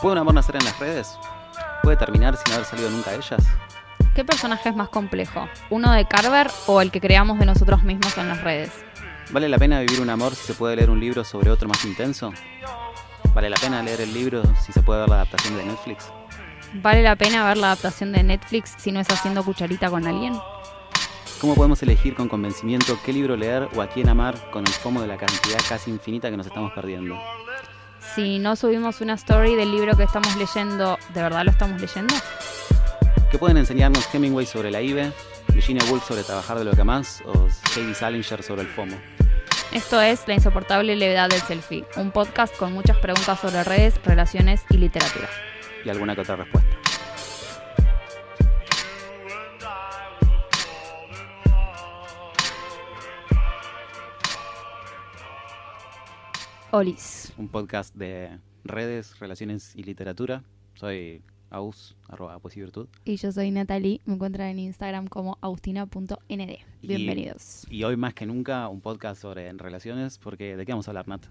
¿Puede un amor nacer en las redes? ¿Puede terminar sin haber salido nunca a ellas? ¿Qué personaje es más complejo? ¿Uno de Carver o el que creamos de nosotros mismos en las redes? ¿Vale la pena vivir un amor si se puede leer un libro sobre otro más intenso? ¿Vale la pena leer el libro si se puede ver la adaptación de Netflix? ¿Vale la pena ver la adaptación de Netflix si no es haciendo cucharita con alguien? ¿Cómo podemos elegir con convencimiento qué libro leer o a quién amar con el fomo de la cantidad casi infinita que nos estamos perdiendo? Si no subimos una story del libro que estamos leyendo, ¿de verdad lo estamos leyendo? ¿Qué pueden enseñarnos Hemingway sobre la IBE, Virginia Woolf sobre trabajar de lo que más o Heidi Salinger sobre el FOMO? Esto es La insoportable levedad del selfie, un podcast con muchas preguntas sobre redes, relaciones y literatura. Y alguna que otra respuesta. Olis. Un podcast de redes, relaciones y literatura. Soy aus, arroba poesía y virtud. Y yo soy Natalie, me encuentran en Instagram como agustina.nd. Y- Bienvenidos. Y hoy más que nunca un podcast sobre relaciones, porque ¿de qué vamos a hablar, Nat?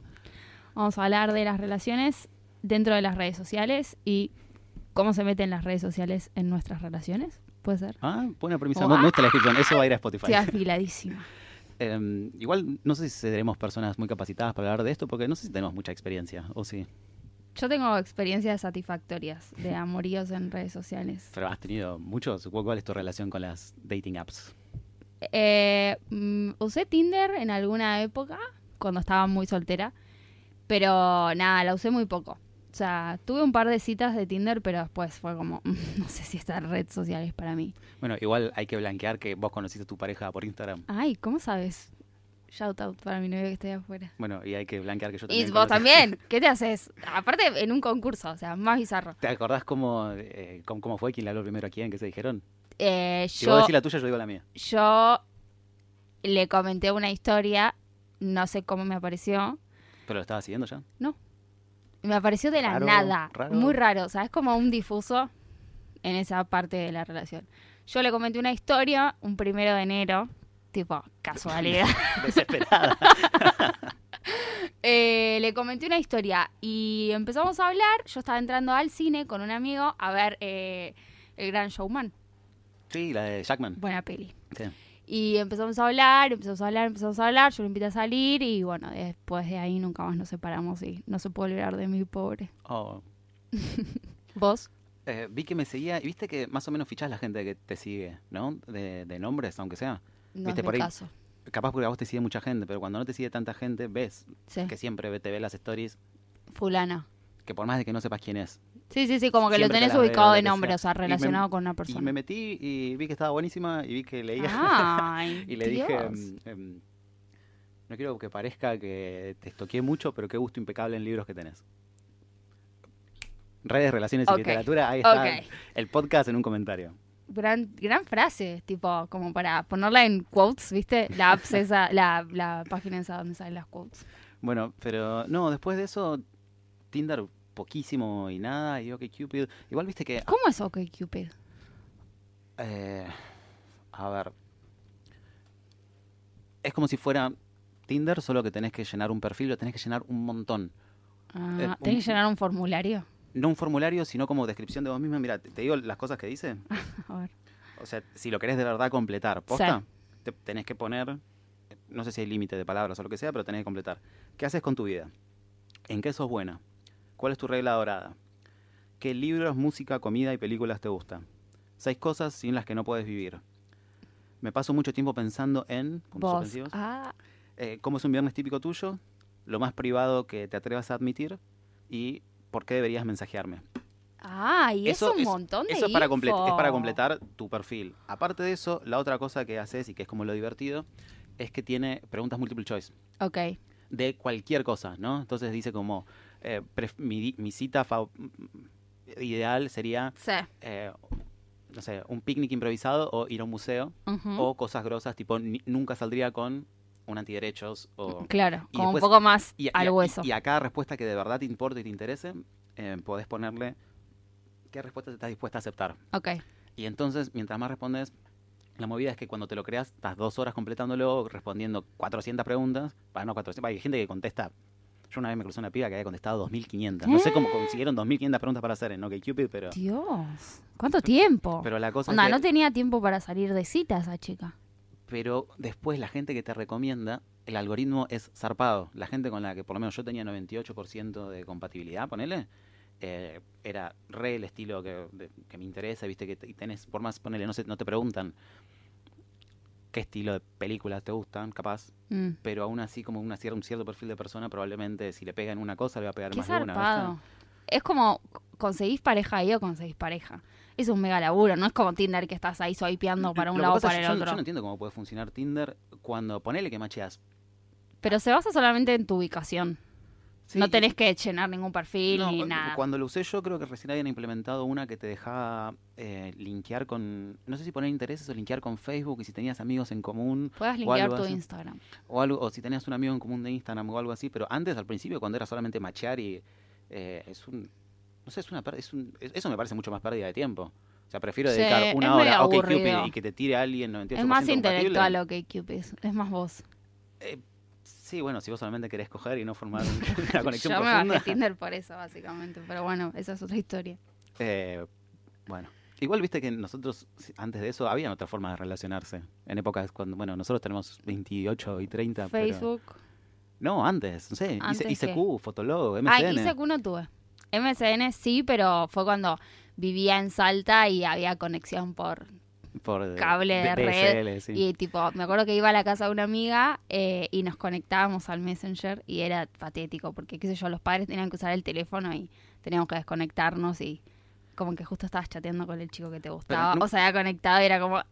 Vamos a hablar de las relaciones dentro de las redes sociales y cómo se meten las redes sociales en nuestras relaciones. ¿Puede ser? Ah, buena premisa. Wow. No, no está la descripción, eso va a ir a Spotify. Estoy afiladísima. Em, igual no sé si seremos personas muy capacitadas para hablar de esto, porque no sé si tenemos mucha experiencia, o sí. Yo tengo experiencias satisfactorias de amoríos en redes sociales. Pero has tenido muchos. ¿Cuál es tu relación con las dating apps? Eh, mm, usé Tinder en alguna época, cuando estaba muy soltera, pero nada, la usé muy poco. O sea, tuve un par de citas de Tinder, pero después fue como, no sé si esta red social es para mí. Bueno, igual hay que blanquear que vos conociste a tu pareja por Instagram. Ay, ¿cómo sabes? Shout out para mi novio que está ahí afuera. Bueno, y hay que blanquear que yo Y también. vos conocí- también, ¿qué te haces? Aparte, en un concurso, o sea, más bizarro. ¿Te acordás cómo, eh, cómo, cómo fue? ¿Quién le habló primero a quién? ¿Qué se dijeron? Eh, Si yo, vos decís la tuya, yo digo la mía. yo le comenté una historia, no sé cómo me apareció, ¿Pero lo estabas siguiendo ya? Me apareció de la Raro, nada. raro. Muy raro. O sea, es como un difuso en esa parte de la relación. Yo le comenté una historia un primero de enero. Tipo, casualidad. Desesperada. Eh, le comenté una historia y empezamos a hablar. Yo estaba entrando al cine con un amigo a ver eh, El Gran Showman. sí, la de Jackman. Buena peli. Sí. Y empezamos a hablar, empezamos a hablar, empezamos a hablar. Yo lo invité a salir y bueno, después de ahí nunca más nos separamos y no se puede olvidar de mi pobre. Oh. ¿Vos? Eh, vi que me seguía y viste que más o menos fichás la gente que te sigue, ¿no? De, de nombres, aunque sea. No Viste, es por mi ahí- caso. Capaz porque a vos te sigue mucha gente, pero cuando no te sigue tanta gente, ves Sí. que siempre te ve las stories, Fulana. que por más de que no sepas quién es. Sí, sí, sí, como que lo Siempre tenés ubicado de nombre, sea. o sea, me- relacionado con una Y me persona. metí y vi que estaba buenísima y vi que leía. Ay, y le dije, Dios. em, em, no quiero que parezca que te estoqué mucho, pero qué gusto impecable en libros que tenés. Redes, relaciones Ok, y literatura, ahí está el podcast en un comentario. Gran, gran frase, tipo, como para ponerla en quotes, ¿viste? La apps esa, la, la página esa donde salen las quotes. Bueno, pero no, después de eso, Tinder poquísimo y nada, y OkCupid. Igual viste que, ¿Cómo es OkCupid? eh, a ver, es como si fuera Tinder, solo que tenés que llenar un perfil, lo tenés que llenar un montón. Ah, Eh, ¿Tenés un- que llenar un formulario? No un formulario, sino como descripción de vos misma. Mira, te te digo las cosas que dice. A ver. O sea, si lo querés de verdad completar, posta, te- tenés que poner, no sé si hay límite de palabras o lo que sea, pero tenés que completar. ¿Qué haces con tu vida? ¿En qué sos buena? ¿Cuál es tu regla dorada? ¿Qué libros, música, comida y películas te gustan? Seis cosas sin las que no puedes vivir. Me paso mucho tiempo pensando en... Vos. Ah, eh, ¿Cómo es un viernes típico tuyo? Lo más privado que te atrevas a admitir. Y por qué deberías mensajearme. ah, y Eso es un es- montón de Eso es para, es para completar tu perfil. Aparte de eso, la otra cosa que haces y que es como lo divertido, es que tiene preguntas multiple choice Ok. de cualquier cosa, ¿no? Entonces dice como, eh, mi, cita ideal sería, Sí. eh, no sé, un picnic improvisado o ir a un museo, o cosas grosas, tipo, ni- nunca saldría con un antiderechos o... Claro, y como después- un poco más Y, y- al y- hueso. y a cada respuesta que de verdad te importe y te interese, eh, podés ponerle qué respuesta estás dispuesta a aceptar. Ok. Y entonces, mientras más respondes, la movida es que cuando te lo creas, estás dos horas completándolo, respondiendo 400 preguntas. Para no 400, hay gente que contesta Yo una vez me crucé una piba que había contestado 2500. No sé cómo consiguieron 2500 preguntas para hacer en OkCupid, pero... Dios, ¿cuánto tiempo? Pero la cosa Onda, es que- no tenía tiempo para salir de cita esa chica. Pero después la gente que te recomienda, el algoritmo es zarpado. La gente con la que por lo menos yo tenía 98% de compatibilidad, ponele, eh, era re el estilo que, de- que me interesa, viste, que y tenés, por más, ponele, no, sé, no te preguntan qué estilo de películas te gustan, capaz, Mm. pero aún así como una, un cierto perfil de persona, probablemente si le pega en una cosa, le va a pegar Qué más de una. Es como, ¿conseguís pareja ahí o conseguís pareja? Es un mega laburo, no es como Tinder que estás ahí swipeando para un Lo lado o para el yo, yo otro. no entiendo cómo puede funcionar Tinder cuando ponele que macheas. Pero se basa solamente en tu ubicación. No tenés que llenar ningún perfil No, ni nada. Cuando lo usé yo creo que recién habían implementado una que te dejaba eh, linkear con, no sé si poner intereses o linkear con Facebook y si tenías amigos en común Puedes o linkear tu así. Instagram. o algo o si tenías un amigo en común de Instagram o algo así, pero antes al principio cuando era solamente machear y eh, es un no sé, es una es un, es- eso me parece mucho más pérdida de tiempo. O sea, prefiero dedicar una hora a OkCupid y que te tire a alguien 98% Es más intelectual lo que Cupid. Es más vos. Eh, sí, bueno, si vos solamente querés coger y no formar un- una conexión Yo me profunda. bajé Tinder por eso, básicamente. Pero bueno, esa es otra historia. Eh, bueno, igual viste que nosotros, antes de eso, había otra forma de relacionarse. En épocas cuando, bueno, nosotros tenemos 28 y 30. pero- Facebook. No, antes, no sé, IC- ¿Antes ICQ, Fotolog, MSN. Ah, ICQ no tuve. MSN sí, pero fue cuando vivía en Salta y había conexión por por cable de red DSL, sí. Y tipo, me acuerdo que iba a la casa de una amiga eh, y nos conectábamos al Messenger y era patético porque, qué sé yo, los padres tenían que usar el teléfono y teníamos que desconectarnos y como que justo estabas chateando con el chico que te gustaba. no- O sea, había conectado y era como, ¡ah!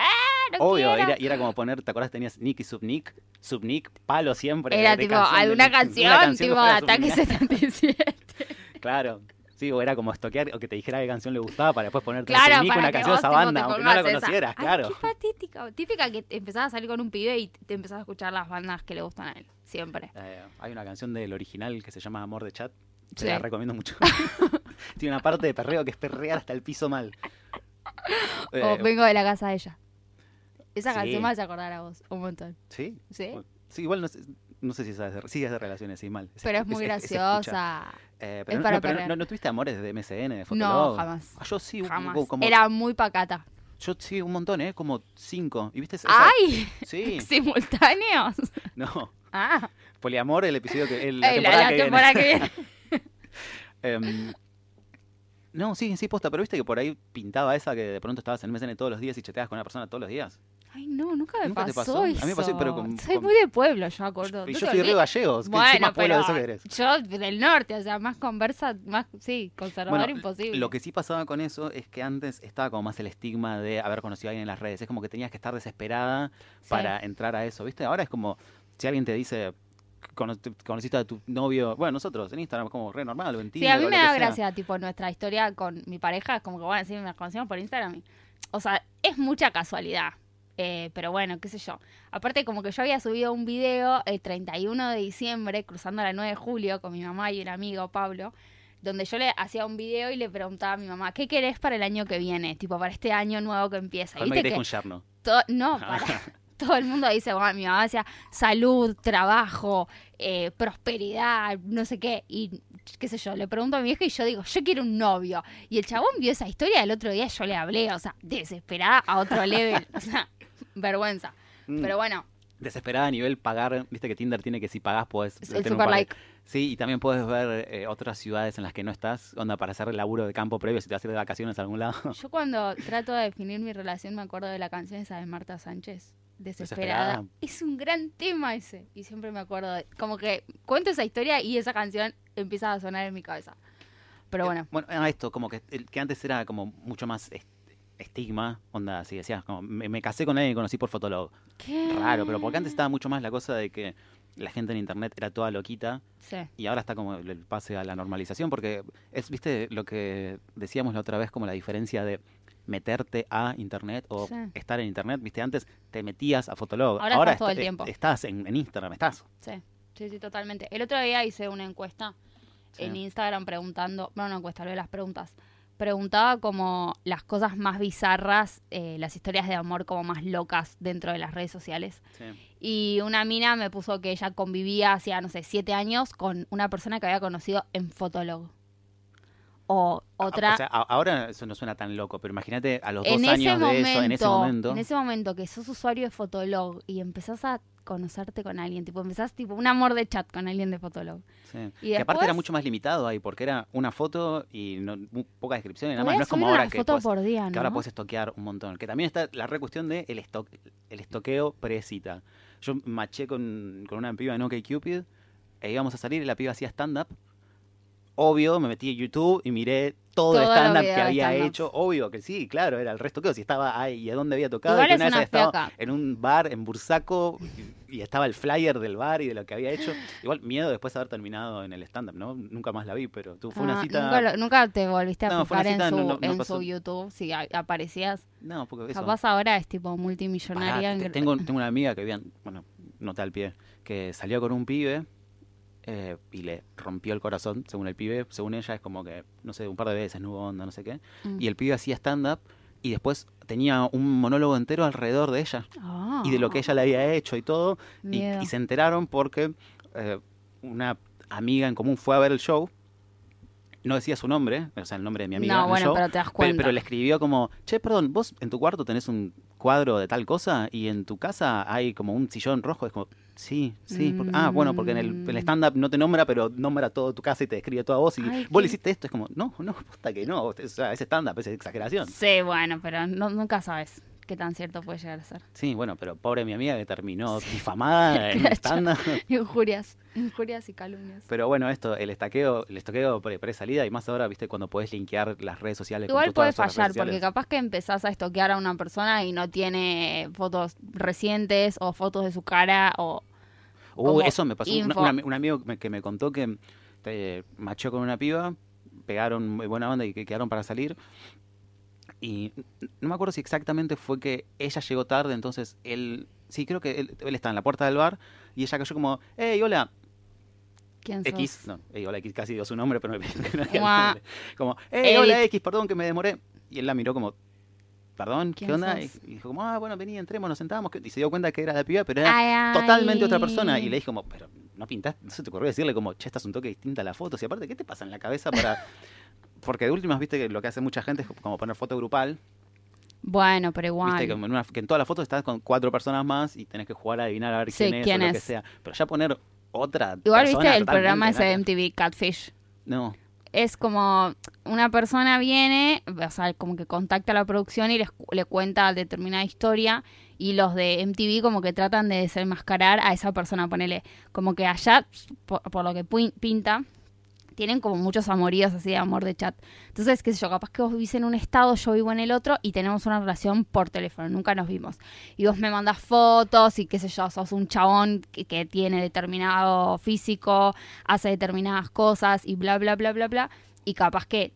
No Obvio, quiero". era, era como poner, ¿te acuerdas? Tenías Nick y Subnick, Subnick, palo siempre. Era de tipo canción de- alguna una canción, tipo fuera Ataque Subnick. 77. Claro. Sí, o era como estoquear o que te dijera qué canción le gustaba para después ponerte Claro, para una canción de esa banda, aunque no la esa. conocieras, Ay, claro. qué patética. Típica que empezás a salir con un pibe y te empezás a escuchar las bandas que le gustan a él. Siempre. Eh, hay una canción del original que se llama Amor de Chat. Te Sí. la recomiendo mucho. Tiene una parte de perreo que es perrear hasta el piso mal. Eh, O vengo de la casa de ella. Esa sí. canción me hace acordar a vos un montón. ¿Sí? ¿Sí? Sí, igual no sé, no sé si sabes de, sí, de relaciones, sí, mal. Pero es muy graciosa. Eh, Es no- para no, pero no, no tuviste amores de MSN, de No, Fotolog? jamás. Ah, yo sí, Jamás. como, Era muy pacata. yo sí, un montón, ¿eh? Como cinco. ¿Y viste esa- ¡Ay! Sí, ¿Simultáneos? no. Ah, Poliamor, el episodio que... el- la Ey, temporada la que viene. que viene. Em, no, sí, sí, posta, pero viste que por ahí pintaba esa que de pronto estabas en MSN todos los días y chateabas con una persona todos los días. Ay, no, nunca me ¿Nunca te pasó, pasó? A eso. mí me pasó, pero con- Soy con- muy de pueblo, yo acuerdo. Y yo soy olvides. gallegos, ¿qué, qué Bueno, más pueblo pero de eso que eres? yo del norte, o sea, más conversa, más, sí, conservador Bueno, imposible. Lo que sí pasaba con eso es que antes estaba como más el estigma de haber conocido a alguien en las redes. Es como que tenías que estar desesperada Sí. para entrar a eso, ¿viste? Ahora es como si alguien te dice, "Cono- te- conociste a tu novio, bueno, nosotros en Instagram como re normal o en Sí, a mí me da gracia, tipo, nuestra historia con mi pareja, es como que, bueno, sí, nos conocimos por Instagram. y- o sea, es mucha casualidad. Eh, pero bueno, qué sé yo. Aparte, como que yo había subido un video el 31 de diciembre, cruzando la 9 de julio, con mi mamá y un amigo, Pablo, donde yo le hacía un video y le preguntaba a mi mamá, ¿qué querés para el año que viene? Tipo, para este año nuevo que empieza. Viste que to- no, para, todo el mundo dice, bueno, mi mamá decía salud, trabajo, eh, prosperidad, no sé qué. Y qué sé yo, le pregunto a mi vieja y yo digo, yo quiero un novio. Y el chabón vio esa historia el otro día yo le hablé, o sea, desesperada a otro level. o sea, vergüenza. Mm, Pero bueno, Desesperada a nivel pagar, viste que Tinder tiene que si pagás tener el un super de- like. Sí, y también puedes ver eh, otras ciudades en las que no estás, onda para hacer el laburo de campo previo si te vas a ir de vacaciones a algún lado. Yo cuando trato de definir mi relación me acuerdo de la canción esa de Marta Sánchez. Desesperada. Desesperada. Es un gran tema ese. Y siempre me acuerdo de. Como que cuento esa historia y esa canción empieza a sonar en mi cabeza. Pero Eh, bueno. Bueno, era esto, como que, el, que antes era como mucho más est- estigma, onda, si decías, como, me, me casé con alguien que conocí por Fotolog. ¿Qué? Raro, pero porque antes estaba mucho más la cosa de que la gente en internet era toda loquita Sí. y ahora está como el pase a la normalización, porque es, viste, lo que decíamos la otra vez, como la diferencia de meterte a internet o Sí. estar en internet, viste, antes te metías a Fotolog. Ahora estás todo el tiempo. Estás en, en Instagram, estás. Sí, sí, sí, totalmente. El otro día hice una encuesta Sí. en Instagram preguntando, bueno, una encuesta, lo de las preguntas, preguntaba como las cosas más bizarras, eh, las historias de amor como más locas dentro de las redes sociales. Sí. Y una mina me puso que ella convivía hacía, no sé, siete años con una persona que había conocido en Fotolog. O otra... Ah, O sea, a- ahora eso no suena tan loco, pero imagínate a los dos en años momento, de eso, en ese momento. en ese momento que sos usuario de Fotolog y empezás a conocerte con alguien, tipo, empezás tipo un amor de chat con alguien de Fotolog. sí. y Que aparte era mucho más limitado ahí, porque era una foto y no, poca descripción y nada más. No es como ahora que, foto por día, que ahora ¿no? puedes estoquear un montón. Que también está la re cuestión de el, esto- el estoqueo pre-cita. Yo maché con, con una piba en OkCupid e íbamos a salir y la piba hacía stand-up. Obvio, me metí en YouTube y miré todo el stand-up que había hecho. Obvio que sí, claro, era el resto que si estaba ahí y a dónde había tocado. Igual que es una vez una estado fiaca. en un bar en Bursaco y, y estaba el flyer del bar y de lo que había hecho. Igual miedo después de haber terminado en el stand-up, ¿no? Nunca más la vi, pero tú fue una Ah, cita... Nunca, lo- nunca te volviste a No, fijar en, su, no- no- no en pasó. su YouTube, si a- aparecías. No, porque eso... Capaz ahora es tipo multimillonaria. te- en- tengo, tengo una amiga que vivían, bueno, nota al pie, que salió con un pibe eh, y le rompió el corazón, según el pibe, según ella es como que, no sé, un par de veces no hubo onda, no sé qué. Mm. Y el pibe hacía stand-up y después tenía un monólogo entero alrededor de ella Ah, y de lo que ella le había hecho y todo. Y, se enteraron porque eh, una amiga en común fue a ver el show. No decía su nombre, o sea, el nombre de mi amiga. No, bueno, show, pero te das cuenta. Pero, le escribió como, che, perdón, vos en tu cuarto tenés un cuadro de tal cosa y en tu casa hay como un sillón rojo. Es como, sí, sí. porque- ah, bueno, porque en el, el Mm. stand-up no te nombra, pero nombra todo tu casa y te describe toda vos. Y Ay, vos qué- le hiciste esto. Es como, no, no, posta que no. O sea, es stand-up, es exageración. Sí, bueno, pero no- nunca sabes qué tan cierto puede llegar a ser. Sí, bueno, pero pobre mi amiga que terminó difamada en stand-up. Injurias, injurias y calumnias. Pero bueno, esto, el estaqueo, el estoqueo pre- pre-salida y más ahora, viste, cuando podés linkear las redes sociales con Igual puede fallar, porque capaz que empezás a estoquear a una persona y no tiene fotos recientes o fotos de su cara o... Uh, eso me pasó. Un amigo que me, contó que te machó con una piba, pegaron muy buena onda y que quedaron para salir. Y no me acuerdo si exactamente fue que ella llegó tarde, entonces él. Sí, creo que él, él está en la puerta del bar y ella cayó como, hey, hola, ¿Quién sos? X. No, hey, hola, X, casi dio su nombre, pero me no. Como, hey, hola. X, perdón que me demoré. Y él la miró como, perdón, ¿qué ¿Quién onda? Y, sos? y dijo como, ah, bueno, vení, entremos, nos sentamos. Y se dio cuenta que era la piba, pero era Ay, ay. totalmente otra persona. Y le dije como, pero no pintaste, no se te ocurrió decirle como, che, estás un toque distinta a la foto. Y aparte, ¿qué te pasa en la cabeza para...? Porque de últimas, viste que lo que hace mucha gente es como poner foto grupal. Bueno, pero igual. Viste que en, una- que en todas las fotos estás con cuatro personas más y tenés que jugar a adivinar a ver Sí, quién es quién o lo que es. sea. Pero ya poner otra Igual persona viste el programa ese de MTV Catfish. No. Es como una persona viene, o sea, como que contacta a la producción y les, le cuenta determinada historia y los de MTV como que tratan de desenmascarar a esa persona, ponele, como que allá, por, por lo que pin- pinta, tienen como muchos amoríos así de amor de chat. Entonces, qué sé yo, capaz que vos vivís en un estado, yo vivo en el otro y tenemos una relación por teléfono, nunca nos vimos. Y vos me mandás fotos y qué sé yo, sos un chabón que, que tiene determinado físico, hace determinadas cosas y bla, bla, bla, bla, bla. Y capaz que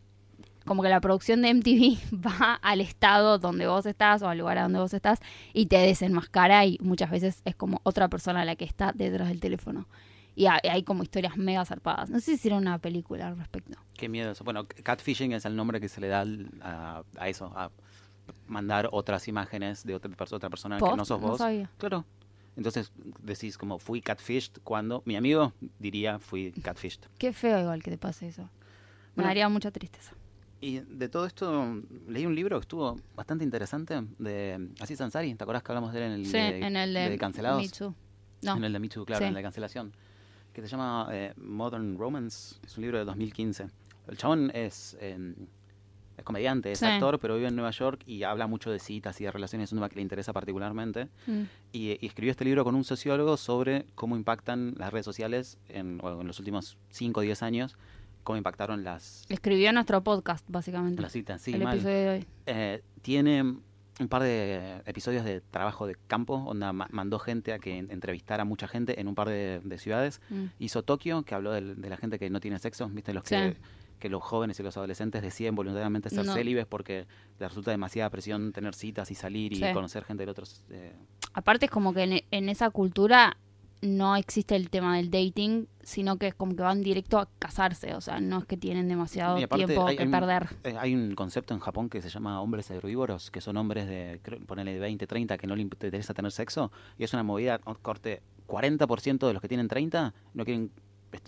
como que la producción de MTV va al estado donde vos estás o al lugar donde vos estás y te desenmascara y muchas veces es como otra persona la que está detrás del teléfono. Y hay, como historias mega zarpadas. No sé si hicieron una película al respecto. Qué miedo eso. Bueno, catfishing es el nombre que se le da a, a eso, a mandar otras imágenes de otra, perso- otra persona que ¿Post? no sos vos. sabía. Claro. Entonces decís como fui catfished cuando mi amigo diría fui catfished. Qué feo igual que te pase eso. Me daría mucha tristeza. Y de todo esto leí un libro que estuvo bastante interesante de Aziz Ansari. ¿Te acordás que hablamos de él en el Sí, de, en el de, de cancelados? Me Too. No. En el de Me Too, claro, Sí. en de cancelación. Que se llama eh, Modern Romance. Es un libro de 2015. El chabón es, eh, es comediante, es Sí. actor, pero vive en Nueva York y habla mucho de citas y de relaciones. Es un tema que le interesa particularmente. Mm. Y, y escribió este libro con un sociólogo sobre cómo impactan las redes sociales en, bueno, en los últimos 5 o 10 años. Cómo impactaron las, Escribió nuestro podcast, básicamente. las citas. Sí, el mal. episodio de hoy. Eh, tiene un par de episodios de trabajo de campo, onda ma- mandó gente a que en- entrevistara a mucha gente en un par de, de ciudades. Mm. Hizo Tokio, que habló del- de, la gente que no tiene sexo, viste los que, Sí. que los jóvenes y los adolescentes deciden voluntariamente ser No. célibes porque les resulta demasiada presión tener citas y salir y conocer gente de otros. eh, Aparte es como que en, en esa cultura no existe el tema del dating, sino que es como que van directo a casarse, o sea, no es que tienen demasiado tiempo hay- que hay perder. Eh, Hay un concepto en Japón que se llama hombres herbívoros, que son hombres de, ponele de 20, 30, que no le interesa tener sexo, y es una movida, corte, 40% de los que tienen 30 no quieren,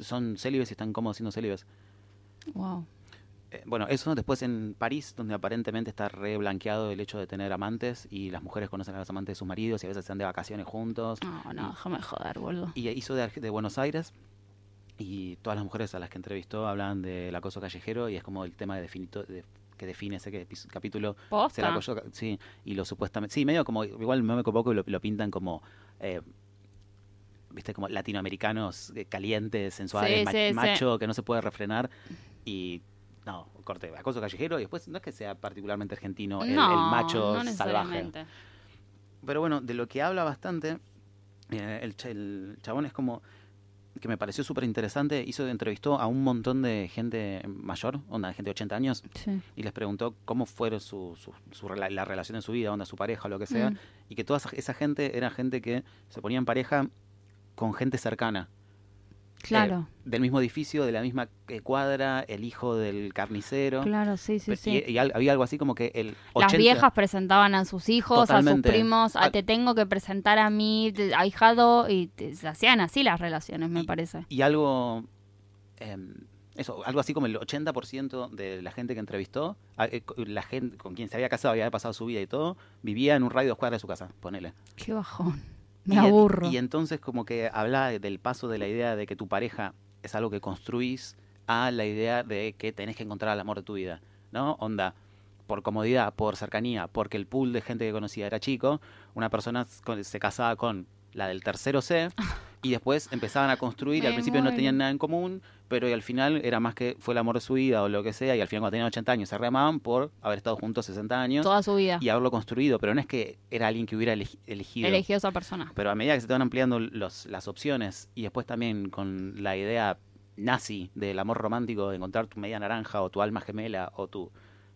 son célibes y están cómodos siendo célibes. Wow. Eh, bueno, eso después en París, donde aparentemente está re blanqueado el hecho de tener amantes, y las mujeres conocen a los amantes de sus maridos y a veces están de vacaciones juntos. No, no, déjame joder, boludo. Y hizo de, Buenos Aires y todas las mujeres a las que entrevistó hablan del acoso callejero y es como el tema de definito, de- que define ese que- capítulo. Se ¿Posta? acoso- sí, y lo supuestamente... Sí, medio como... Igual me poco y lo, lo pintan como... eh, Viste, como latinoamericanos eh, calientes, sensuales, Sí, ma- sí, sí. macho, que no se puede refrenar. Y... No, corte, acoso callejero y después no es que sea particularmente argentino el, macho no salvaje. Pero bueno, de lo que habla bastante, eh, el, cha- el chabón es como que me pareció súper interesante, hizo entrevistó a un montón de gente mayor, onda, gente de 80 años, Sí. y les preguntó cómo fue su, su, su la relación en su vida, onda, su pareja o lo que sea, Mm. y que toda esa, esa gente era gente que se ponía en pareja con gente cercana. Claro, Eh, del mismo edificio, de la misma eh, cuadra, el hijo del carnicero. claro, sí, sí, sí. Y, había algo así como que el 80... Las viejas presentaban a sus hijos, a sus primos, a Al- te tengo que presentar a mi ahijado y te- se hacían así las relaciones, me Y- parece. Y algo, em, eso, algo así como el 80% de la gente que entrevistó, eh, la gente con quien se había casado, había pasado su vida y todo, vivía en un radio de dos cuadras de su casa, ponele. Qué bajón. Me y, aburro. Y entonces como que habla del paso de la idea de que tu pareja es algo que construís a la idea de que tenés que encontrar el amor de tu vida, ¿no? Onda, por comodidad, por cercanía, porque el pool de gente que conocía era chico, una persona se casaba con la del tercero C y después empezaban a construir y al principio no tenían nada en común, pero y al final era más que fue el amor de su vida o lo que sea y al final cuando tenían 80 años se reamaban por haber estado juntos 60 años Toda su vida. y haberlo construido, pero no es que era alguien que hubiera elegi- elegido. Eligió a esa persona. Pero a medida que se te van ampliando los, las opciones y después también con la idea nazi del amor romántico de encontrar tu media naranja o tu alma gemela o tu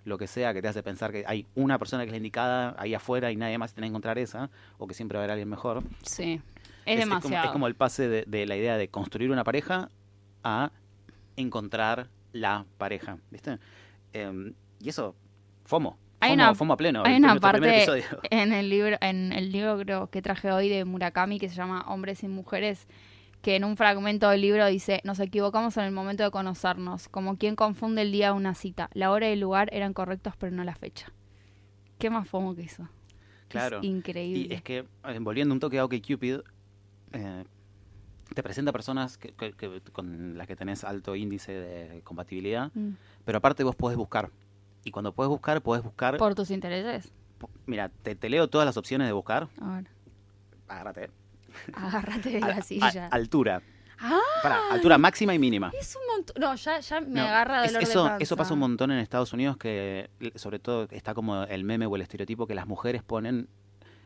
lo que sea que te hace pensar que hay una persona que es la indicada ahí afuera y nadie más tiene que encontrar esa o que siempre va a haber alguien mejor. Sí. Es, demasiado. es como el pase de, de la idea de construir una pareja a encontrar la pareja, ¿viste? Em, y eso, FOMO. Hay FOMO, una- FOMO a pleno. Hay una parte en el libro, en el libro que traje hoy de Murakami que se llama Hombres y Mujeres, que en un fragmento del libro dice, nos equivocamos en el momento de conocernos, como quien confunde el día de una cita. La hora y el lugar eran correctos, pero no la fecha. ¿Qué más fomo que eso? Claro. Es increíble. Y es que, volviendo un toque a OkCupid, eh, te presenta personas que- que- que- con las que tenés alto índice de compatibilidad, Mm. pero aparte vos podés buscar. Y cuando podés buscar, podés buscar... Por tus intereses. Mira, te, te leo todas las opciones de buscar. A ver, Agárrate. Agárrate de la silla. altura. ¡Ah! Pará, altura máxima y mínima. Es un montón. No, ya, ya me No, agarra es- dolor eso, de panza. eso pasa un montón en Estados Unidos que sobre todo está como el meme o el estereotipo que las mujeres ponen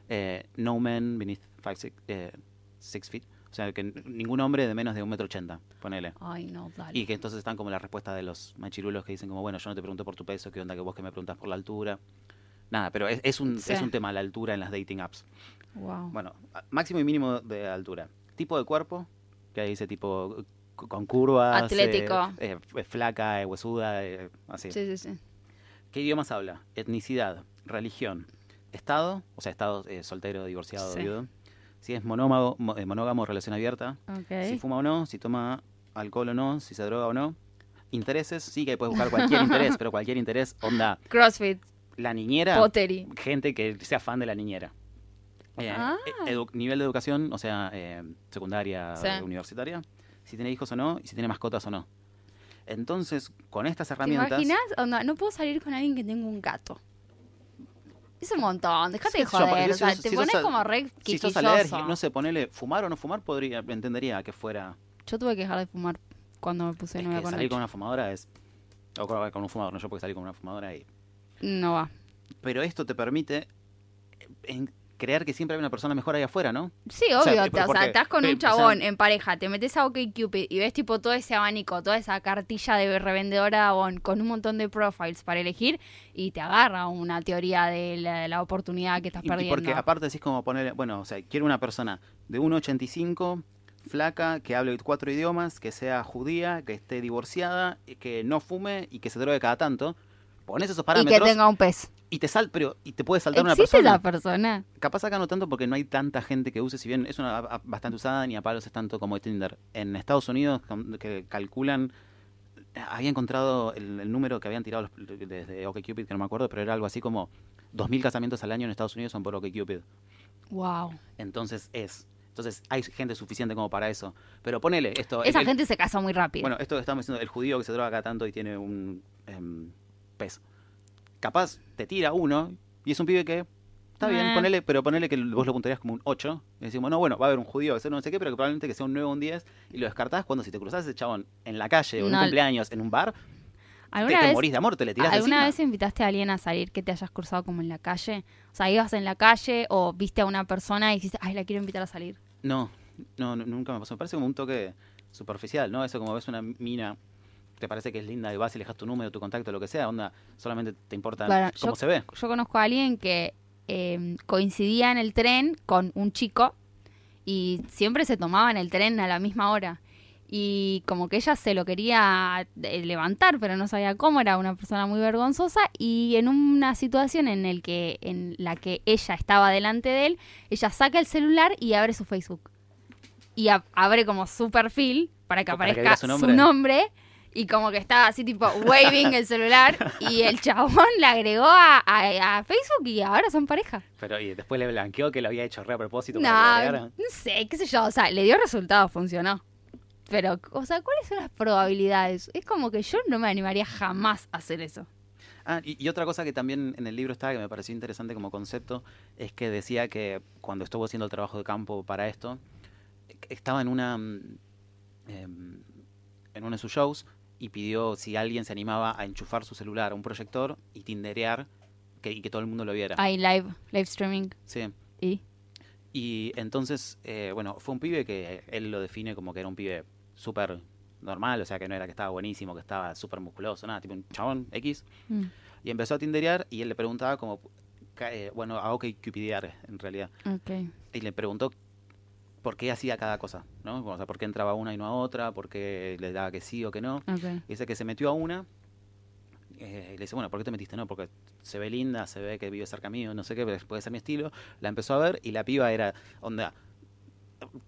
eh, no men beneath five, six, eh, six feet. O sea, que ningún hombre de menos de un metro ochenta, ponele. Ay, no, dale. Y que entonces están como la respuesta de los machirulos que dicen como, bueno, yo no te pregunto por tu peso, ¿qué onda que vos que me preguntas por la altura? Nada, pero es, es un, Sí. es un tema la altura en las dating apps. Wow. Bueno, máximo y mínimo de altura. Tipo de cuerpo, que ahí dice tipo con curvas. Atlético. eh, eh, flaca, eh, huesuda, eh, así. Sí, sí, sí. ¿Qué idiomas habla? Etnicidad, religión, estado, o sea, estado eh, soltero, divorciado, Sí. viudo. Si es monómago, mo- monógamo, relación abierta. Ok. Si fuma o no, si toma alcohol o no, si se droga o no. Intereses, sí que puedes buscar cualquier interés, pero cualquier interés, onda, CrossFit, la niñera, pottery. gente que sea fan de la niñera. Eh, Ah. eh, edu- nivel de educación, o sea, eh, secundaria, Sí. universitaria. Si tiene hijos o no, y si tiene mascotas o no. Entonces, con estas ¿Te herramientas... imaginas? Onda, no puedo salir con alguien que tenga un gato. Es un montón, dejate de Sí, joder. si o sea, sos- te si pones como re Si sos alérgico, no sé, ponele fumar o no fumar, podría, entendería que fuera. Yo tuve que dejar de fumar cuando me puse que con salir con una fumadora es. O con, un fumador, no yo porque salí con una fumadora y. No va. Pero esto te permite en creer que siempre hay una persona mejor ahí afuera, ¿no? Sí, O sea, obvio. o sea, porque- estás con un o sea- chabón en pareja, te metes a OkCupid y ves tipo todo ese abanico, toda esa cartilla de revendedora Avon con un montón de profiles para elegir y te agarra una teoría de la, la oportunidad que estás y perdiendo. porque aparte decís como poner, bueno, o sea, quiero una persona de 1,85, flaca, que hable cuatro idiomas, que sea judía, que esté divorciada, que no fume y que se drogue cada tanto. Pones esos parámetros. Y que tenga un pez. Y te sal, pero y te puede saltar una ¿Existe persona. esa persona? Capaz acá no tanto porque no hay tanta gente que use, si bien es una app bastante usada, ni a palos es tanto como Tinder. En Estados Unidos, que calculan, había encontrado el, el número que habían tirado los- desde OkCupid, que no me acuerdo, pero era algo así como 2.000 casamientos al año en Estados Unidos son por OkCupid. Wow. Entonces es. Entonces hay gente suficiente como para eso. Pero ponele esto. Esa el- gente se casa muy rápido. Bueno, esto que estamos diciendo, el judío que se droga acá tanto y tiene un em, Capaz te tira uno y es un pibe que. Está bien, Eh. ponele, pero ponele que vos lo puntarías como un 8. Y decimos, no, bueno, va a haber un judío que sea no sé qué, pero que probablemente que sea un 9 o un 10. Y lo descartás cuando si te cruzás ese chabón en la calle o en No. un cumpleaños, en un bar, ¿Alguna, te vez, morís de amor, te le tirás ¿Alguna encima. vez invitaste a alguien a salir que te hayas cruzado como en la calle? O sea, ibas en la calle o viste a una persona y dijiste, ay, la quiero invitar a salir. No, no, no, nunca me pasó. Me parece como un toque superficial, ¿no? Eso como ves una mina, te parece que es linda y vas y le dejas tu número, tu contacto, lo que sea, onda, solamente te importa cómo yo- se ve. Yo conozco a alguien que eh, coincidía en el tren con un chico y siempre se tomaban el tren a la misma hora. Y como que ella se lo quería eh, levantar, pero no sabía cómo, era una persona muy vergonzosa. Y en una situación en, el que, en la que ella estaba delante de él, ella saca el celular y abre su Facebook. Y a- abre como su perfil para que O para que aparezca su nombre. Y como que estaba así tipo waving el celular. Y el chabón le agregó a, a- a Facebook y ahora son pareja. Pero y después le blanqueó que lo había hecho re a propósito No, para no sé, qué sé yo. O sea, le dio resultados, funcionó. Pero, o sea, ¿cuáles son las probabilidades? Es como que yo no me animaría jamás a hacer eso. Ah, y, y otra cosa que también en el libro estaba que me pareció interesante como concepto es que decía que cuando estuvo haciendo el trabajo de campo para esto, estaba en una mm, em, en uno de sus shows y pidió si alguien se animaba a enchufar su celular a un proyector y tinderear que, y que todo el mundo lo viera. Hay live, live streaming. Sí. Y Y entonces, eh, bueno, fue un pibe que él lo define como que era un pibe súper normal, o sea, que no era que estaba buenísimo, que estaba súper musculoso, nada, tipo un chabón X. mm, Y empezó a tinderear y él le preguntaba como, eh, bueno, a ok cupidear en realidad. ok. Y le preguntó por qué hacía cada cosa, ¿no? O sea, por qué entraba una y no a otra, por qué le daba que sí o que no. Ok. Y dice que se metió a una eh, y le dice, bueno, ¿por qué te metiste? No, porque se ve linda, se ve que vive cerca mío, no sé qué, puede ser mi estilo. La empezó a ver y la piba era, onda,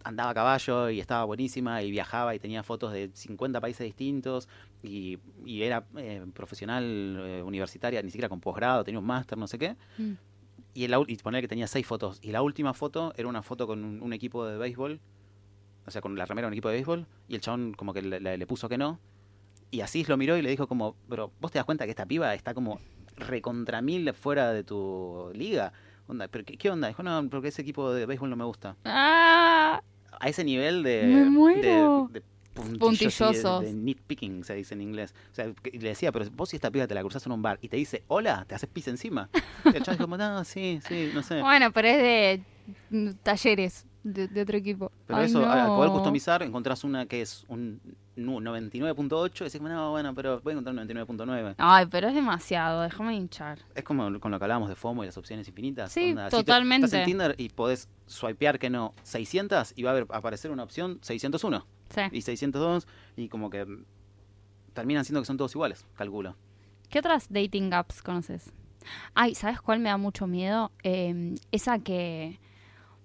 andaba a caballo y estaba buenísima y viajaba y tenía fotos de 50 países distintos y, y era eh, profesional eh, universitaria, ni siquiera con posgrado, tenía un máster, no sé qué. Mm. Y, el, y poner que tenía seis fotos. Y la última foto era una foto con un, un equipo de béisbol. O sea, con la remera de un equipo de béisbol. Y el chabón como que le, le- le puso que no. Y así lo miró y le dijo como, pero vos te das cuenta que esta piba está como recontra mil fuera de tu liga. Onda, ¿pero qué, qué onda? Dijo, no, porque ese equipo de béisbol no me gusta. ¡Ah! A ese nivel de... Me muero. De, Puntillosos. de, de nitpicking, se dice en inglés. O sea, que- y le decía, pero vos si esta piba te la cruzás en un bar y te dice, hola, te haces pis encima. Y el chabón dijo, no, sí, sí, no sé. Bueno, pero es de mm, talleres de, de otro equipo. Pero Ay, eso, al- al poder customizar, encontrás una que es un 99.8 y decís, no, bueno, pero voy a encontrar un 99.9. Ay, pero es demasiado, déjame hinchar. Es como con lo que hablábamos de FOMO y las opciones infinitas. Sí, si te- totalmente. estás en Tinder y podés swipear que no 600 y va a haber- aparecer una opción 601 Sí. y 602 y como que terminan siendo que son todos iguales, calculo. ¿Qué otras dating apps conoces? Ay, ¿sabes cuál me da mucho miedo? Eh, esa que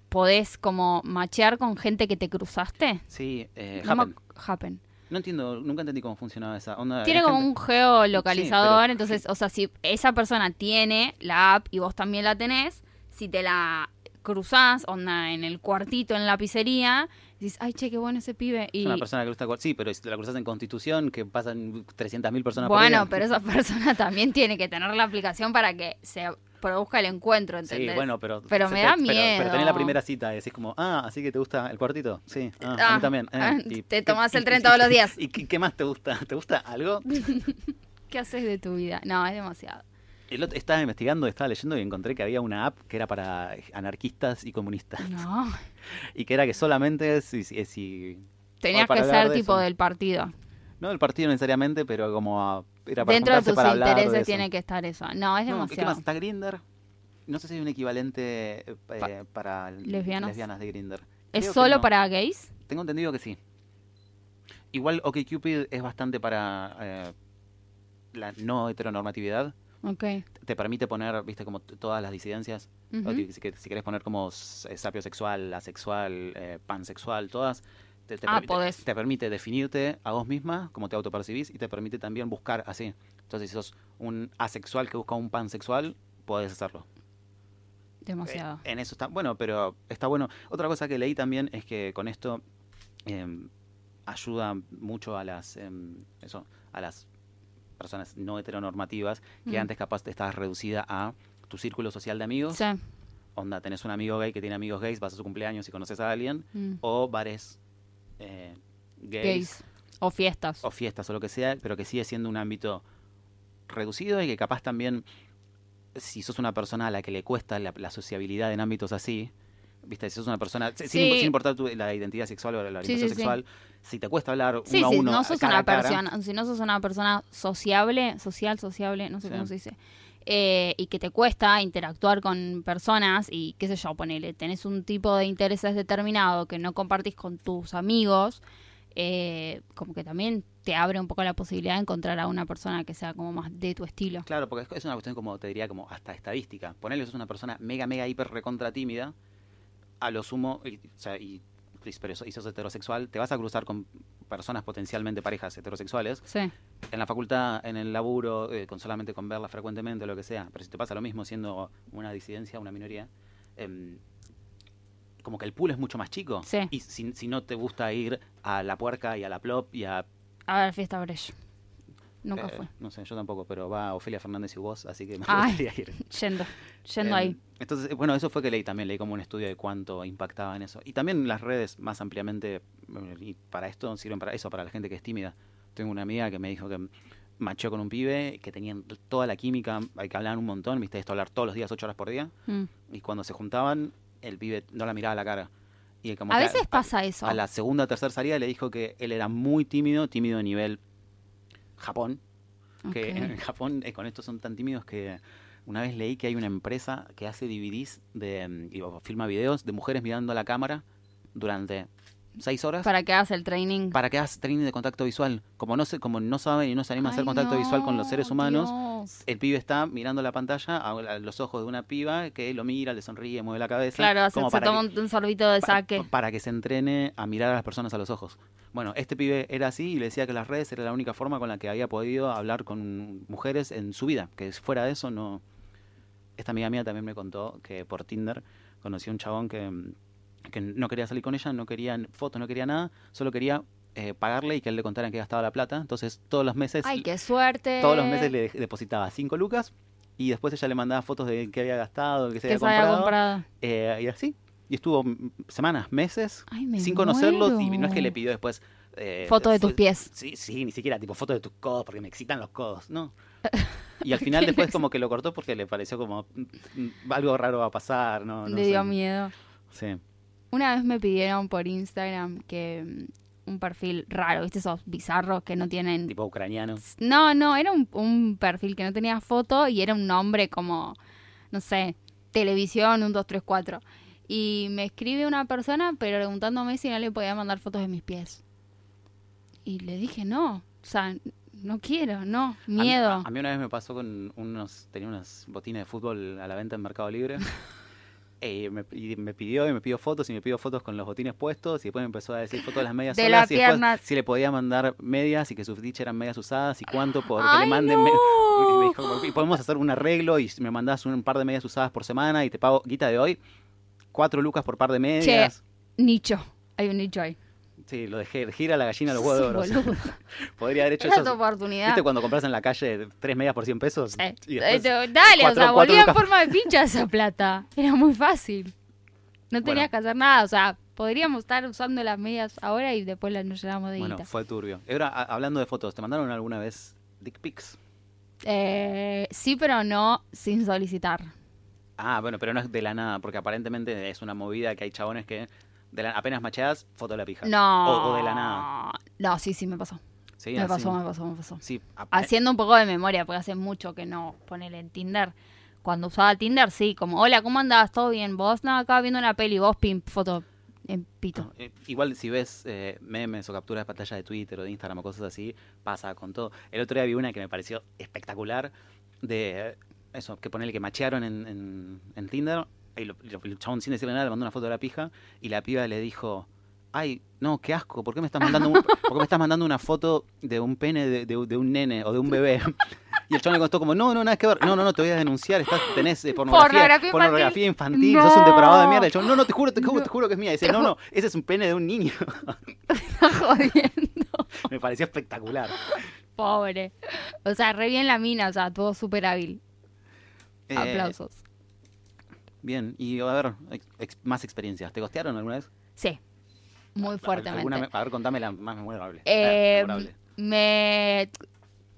podés como machear con gente que te cruzaste. Sí, eh, No Happen. No entiendo, nunca entendí cómo funcionaba esa onda. Tiene como gente- un geolocalizador, Sí, pero- entonces, o sea, si esa persona tiene la app y vos también la tenés, si te la cruzás, onda, en el cuartito, en la pizzería, dices, ay, che, qué bueno ese pibe. Es Y, una persona que cual- Sí, pero si te la cruzas en Constitución, que pasan 300.000 personas por bueno, pero esa persona también tiene que tener la aplicación para que se produzca el encuentro, ¿entendés? Sí, bueno, pero. Pero se me da Pero, miedo. tenés la primera cita y decís como, ah, así que te gusta el cuartito. Sí, ah, a Ah, mí también. eh, ah, y- te tomás el tren todos los días. ¿Y qué, qué más te gusta? ¿Te gusta algo? ¿Qué haces de tu vida? No, es demasiado. El otro- estaba investigando, estaba leyendo y encontré que había una app que era para anarquistas y comunistas. No. Y que era que solamente si. si, si- Tenías que ser de tipo eso. del partido. no del partido necesariamente, pero como a- era para Dentro de tus para hablar de intereses tiene que estar eso. No, es No, ¿Qué demasiado. más? Está Grinder. No sé si hay un equivalente eh, Pa- para lesbianas. lesbianas de Grinder. ¿Es Creo solo no. para gays? Tengo entendido que sí. Igual OkCupid es bastante para eh, la no heteronormatividad. Ok. Te permite poner, viste, como todas las disidencias. Si, si querés poner como s- sapiosexual, asexual, eh, pansexual, todas. Te, te Ah, permite, te permite definirte a vos misma, como te autopercibís, y te permite también buscar así. Entonces, si sos un asexual que busca un pansexual, podés hacerlo. Demasiado. Eh, en eso está bueno, pero está bueno. Otra cosa que leí también es que con esto em, ayuda mucho a las em, eso, a las personas no heteronormativas que Mm. antes capaz te estabas reducida a tu círculo social de amigos. Sí. Onda, tenés un amigo gay que tiene amigos gays, vas a su cumpleaños y conoces a alguien. Mm. O bares eh, gays, Gays. O fiestas. o fiestas o lo que sea, pero que sigue siendo un ámbito reducido y que capaz también, si sos una persona a la que le cuesta la, la sociabilidad en ámbitos así, viste, si sos una persona, sin, Sí. sin importar tu- la identidad sexual o la orientación sí, sí. sexual, si te cuesta hablar uno a uno, no sos cara una cara, persona, si no sos una persona sociable, social, sociable, no sé cómo se dice, eh, y que te cuesta interactuar con personas y qué sé yo, ponele, tenés un tipo de intereses determinado que no compartís con tus amigos, eh, como que también te abre un poco la posibilidad de encontrar a una persona que sea como más de tu estilo. Claro, porque es- una cuestión como te diría como hasta estadística. Ponerle sos una persona mega, mega, hiper recontra tímida, a lo sumo, y, o sea, y sos heterosexual, te vas a cruzar con personas potencialmente parejas heterosexuales. Sí, En la facultad, en el laburo, eh, con solamente con verlas frecuentemente o lo que sea. Pero si te pasa lo mismo siendo una disidencia, una minoría, em, como que el pool es mucho más chico. Sí. Y si, si no te gusta ir a la puerca y a la plop y a... a ver, fiesta Brecht. Nunca eh, fue. No sé, yo tampoco, pero va Ofelia Fernández y vos, así que me Ay. gustaría ir. Yendo, yendo Em, ahí. Entonces, bueno, eso fue que leí también, leí como un estudio de cuánto impactaba en eso. Y también las redes más ampliamente, eh, y para esto sirven para eso, para la gente que es tímida. Tengo una amiga que me dijo que machó con un pibe, que tenían toda la química, hay que hablar un montón, viste, esto hablar todos los días, ocho horas por día, Mm. y cuando se juntaban, el pibe no la miraba a la cara. Y como A que veces pasa eso. A la segunda o tercera salida le dijo que él era muy tímido, tímido a nivel Japón, que en Japón eh, con esto son tan tímidos que una vez leí que hay una empresa que hace DVDs de mm, y, filma videos de mujeres mirando a la cámara durante seis horas para, Para que hagas el training. que hagas training de contacto visual. Como no se, como no saben y no se animan a hacer contacto visual con los seres humanos, Dios. el pibe está mirando la pantalla a, los ojos de una piba que lo mira, le sonríe, mueve la cabeza. Claro, se, como se para toma que- un, sorbito de saque. para que se entrene a mirar a las personas a los ojos. Bueno, este pibe era así y le decía que las redes era la única forma con la que había podido hablar con mujeres en su vida, que fuera de eso no... Esta amiga mía también me contó que por Tinder conoció a un chabón que, que no quería salir con ella, no quería fotos, no quería nada, solo quería eh, pagarle y que él le contara en qué gastaba la plata. Entonces todos los meses, Ay, qué suerte. todos los meses le depositaba 5 lucas y después ella le mandaba fotos de qué había gastado, qué se había se comprado. comprado. Eh, y así. Y estuvo semanas, meses, Ay, me sin conocerlos. Y no es que le pidió después. eh, Foto de tus pies. Sí, sí, ni siquiera tipo foto de tus codos, porque me excitan los codos, ¿no? Y al final después como que lo cortó porque le pareció como mm, mm, algo raro va a pasar, ¿no? no le sé. dio miedo. Sí. Una vez me pidieron por Instagram que mm, un perfil raro, ¿viste? Esos bizarros que no tienen... Tipo ucraniano. No, no, era un, un perfil que no tenía foto y era un nombre como, no sé, televisión 1, 2, 3, 4. Y me escribe una persona preguntándome si no le podía mandar fotos de mis pies. Y le dije, no, o sea, no quiero, no, A mí- miedo. A, a mí una vez me pasó con unos, tenía unos botines de fútbol a la venta en Mercado Libre. Eh, me, y me pidió y me pidió fotos y me pidió fotos con los botines puestos y después me empezó a decir fotos de las medias De solas las y después si le podía mandar medias y que sus fetiches eran medias usadas y cuánto por que ¡Ay, le manden no! me- y me dijo, y podemos hacer un arreglo y me mandás un par de medias usadas por semana y te pago guita de hoy cuatro lucas por par de medias Nicho, hay un nicho ahí. Sí lo dejé gira la gallina los huevos de oro. Podría haber hecho eso oportunidad. ¿Viste cuando compras en la calle tres medias por 100 pesos? Sí. Y después- Eh, Dale, o cuatro- sea, cuatro volvía en forma de pincha esa plata. Era muy fácil. No tenías Bueno. que hacer nada, o sea, podríamos estar usando las medias ahora y después las nos llenamos de Bueno, guita. fue turbio. Ahora, hablando de fotos, ¿te mandaron alguna vez dick pics? Eh, sí, pero no sin solicitar. Ah, bueno, pero no es de la nada, porque aparentemente es una movida que hay chabones que de la- apenas macheadas, foto de la pija. No. O, o de la nada. No, sí, sí, me pasó. Sí, me así. pasó, me pasó, me pasó. Sí, a- Haciendo un poco de memoria, porque hace mucho que no poner en Tinder. Cuando usaba Tinder, sí, como, hola, ¿cómo andabas? ¿Todo bien? ¿Vos? No, acá viendo una peli, vos, pimp, foto. en pito. Eh, igual si ves eh, memes o capturas de pantalla de Twitter o de Instagram o cosas así, pasa con todo. El otro día vi una que me pareció espectacular de eh, eso, que ponerle que machearon en, en, en Tinder y lo- el chabón sin decirle nada le mandó una foto de la pija y la piba le dijo, ay, no, qué asco, ¿por qué me estás mandando, un- por qué me estás mandando una foto de un pene de, de- de un nene o de un bebé? Y el chabón le contó como, no, no, nada que ver, no, no, no, te voy a denunciar, estás, tenés eh, pornografía, Pornografía pornografía infantil, No. sos un depravado de mierda. El chabón, no, no, te juro, te juro, No. te juro que es mía. Y dice, no, no, ese es un pene de un niño. Está jodiendo. me pareció espectacular. Pobre. O sea, re bien la mina, o sea, todo súper hábil. Eh, Aplausos. Bien, y a ver, ex- más experiencias. ¿Te costearon alguna vez? Sí. Muy fuertemente. ¿Alguna me- a ver, contame la más memorable. Eh, Ah, memorable. me,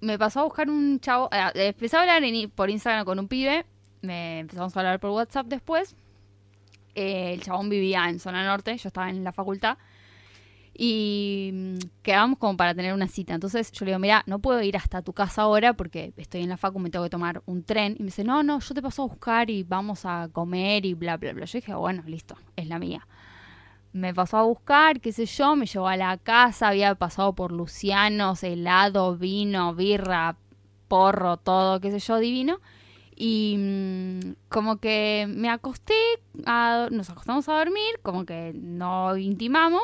me pasó a buscar un chavo. eh, empecé a hablar en i- por Instagram con un pibe. Me empezamos a hablar por WhatsApp después. Eh, el chabón vivía en zona norte, yo estaba en la facultad. Y mm, quedamos como para tener una cita. Entonces yo le digo, mira, no puedo ir hasta tu casa ahora porque estoy en la facu, me tengo que tomar un tren. Y me dice, no, no, yo te paso a buscar y vamos a comer y bla, bla, bla. Yo dije, bueno, listo, es la mía me pasó a buscar, qué sé yo, me llevó a la casa, había pasado por Lucianos, helado, vino, birra, porro, todo, qué sé yo, divino. Y mm, como que me acosté, a- nos acostamos a dormir, como que no intimamos.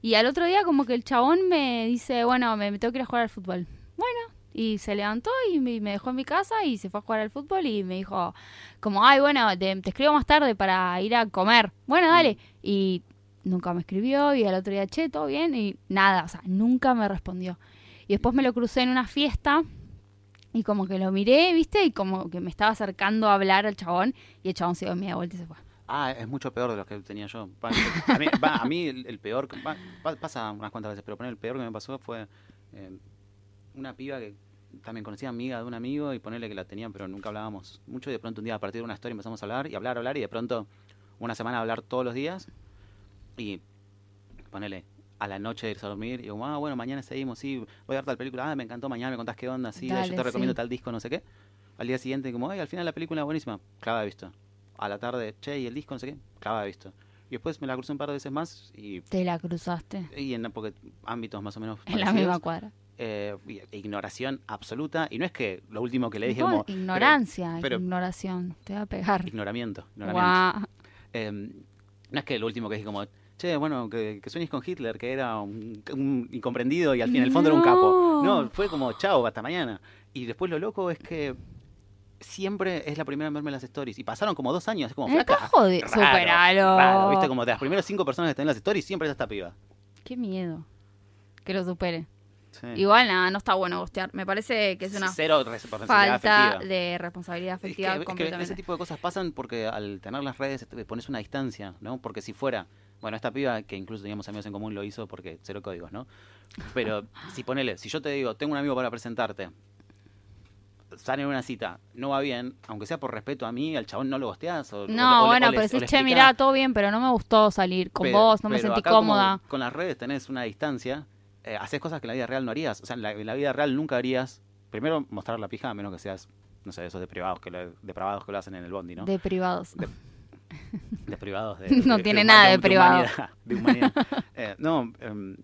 Y al otro día como que el chabón me dice, bueno, me, me tengo que ir a jugar al fútbol. Bueno, y se levantó y me, me dejó en mi casa y se fue a jugar al fútbol y me dijo, como, ay, bueno, te, te escribo más tarde para ir a comer. Bueno, dale. Y nunca me escribió y al otro día, che, todo bien y nada, o sea, nunca me respondió. Y después me lo crucé en una fiesta y como que lo miré, ¿viste? Y como que me estaba acercando a hablar al chabón y el chabón se dio media vuelta y se fue. Ah, es mucho peor de los que tenía yo. A mí, va, a mí el, el peor, va, pasa unas cuantas veces, pero poner el peor que me pasó fue eh, una piba que también conocía amiga de un amigo y ponerle que la tenía, pero nunca hablábamos mucho. Y de pronto un día a partir de una historia empezamos a hablar y hablar, hablar y de pronto una semana a hablar todos los días y ponele a la noche irse a dormir y digo, ah, bueno, mañana seguimos, sí, voy a ver tal película, ah, me encantó, mañana me contás qué onda, sí, Dale, yo te recomiendo sí. tal disco, no sé qué. Al día siguiente, como, ay, al final la película es buenísima, clava de visto. A la tarde, che, y el disco, no sé qué, de visto. Y después me la crucé un par de veces más y, Te la cruzaste y en porque ámbitos más o menos en la misma cuadra. eh, ignoración absoluta. Y no es que lo último que le dije como... Ignorancia, pero- ignoración. Te va a pegar. Ignoramiento. ignoramiento. Eh, no es que lo último que dije como, che, bueno, que, que sueñes con Hitler, que era un, un incomprendido y al fin en el fondo era un capo. No. No, fue como, chao, hasta mañana. Y después lo loco es que siempre es la primera en verme las stories. Y pasaron como dos años, es como, flaca. jodido. raro, Superalo. raro, viste, como de las primeras cinco personas que están en las stories, siempre es esta piba. Qué miedo. Que lo supere. Sí. Igual nada, no está bueno gostear. Me parece que es una Cero responsabilidad falta afectiva. de responsabilidad Es que- afectiva es que, completamente. ese tipo de cosas pasan porque al tener las redes te pones una distancia, ¿no? Porque si fuera, bueno, esta piba que incluso teníamos amigos en común lo hizo porque cero códigos, ¿no? Pero si ponele, si yo te digo, tengo un amigo para presentarte, sale en una cita, no va bien, aunque sea por respeto a mí, al chabón no lo gosteás o No, o bueno, o pero decís, che, mirá, todo bien, pero no me gustó salir con Pero- vos, no me sentí cómoda. con las redes tenés una distancia, eh, haces cosas que en la vida real no harías. O sea, en la, en la vida real nunca harías, primero mostrar la pija, a menos que seas, no sé, esos deprivados que lo, deprivados que lo hacen en el bondi, ¿no? De privados. De- Deprivados de, No de- tiene nada de privado. humanidad, de humanidad. Eh, no, em,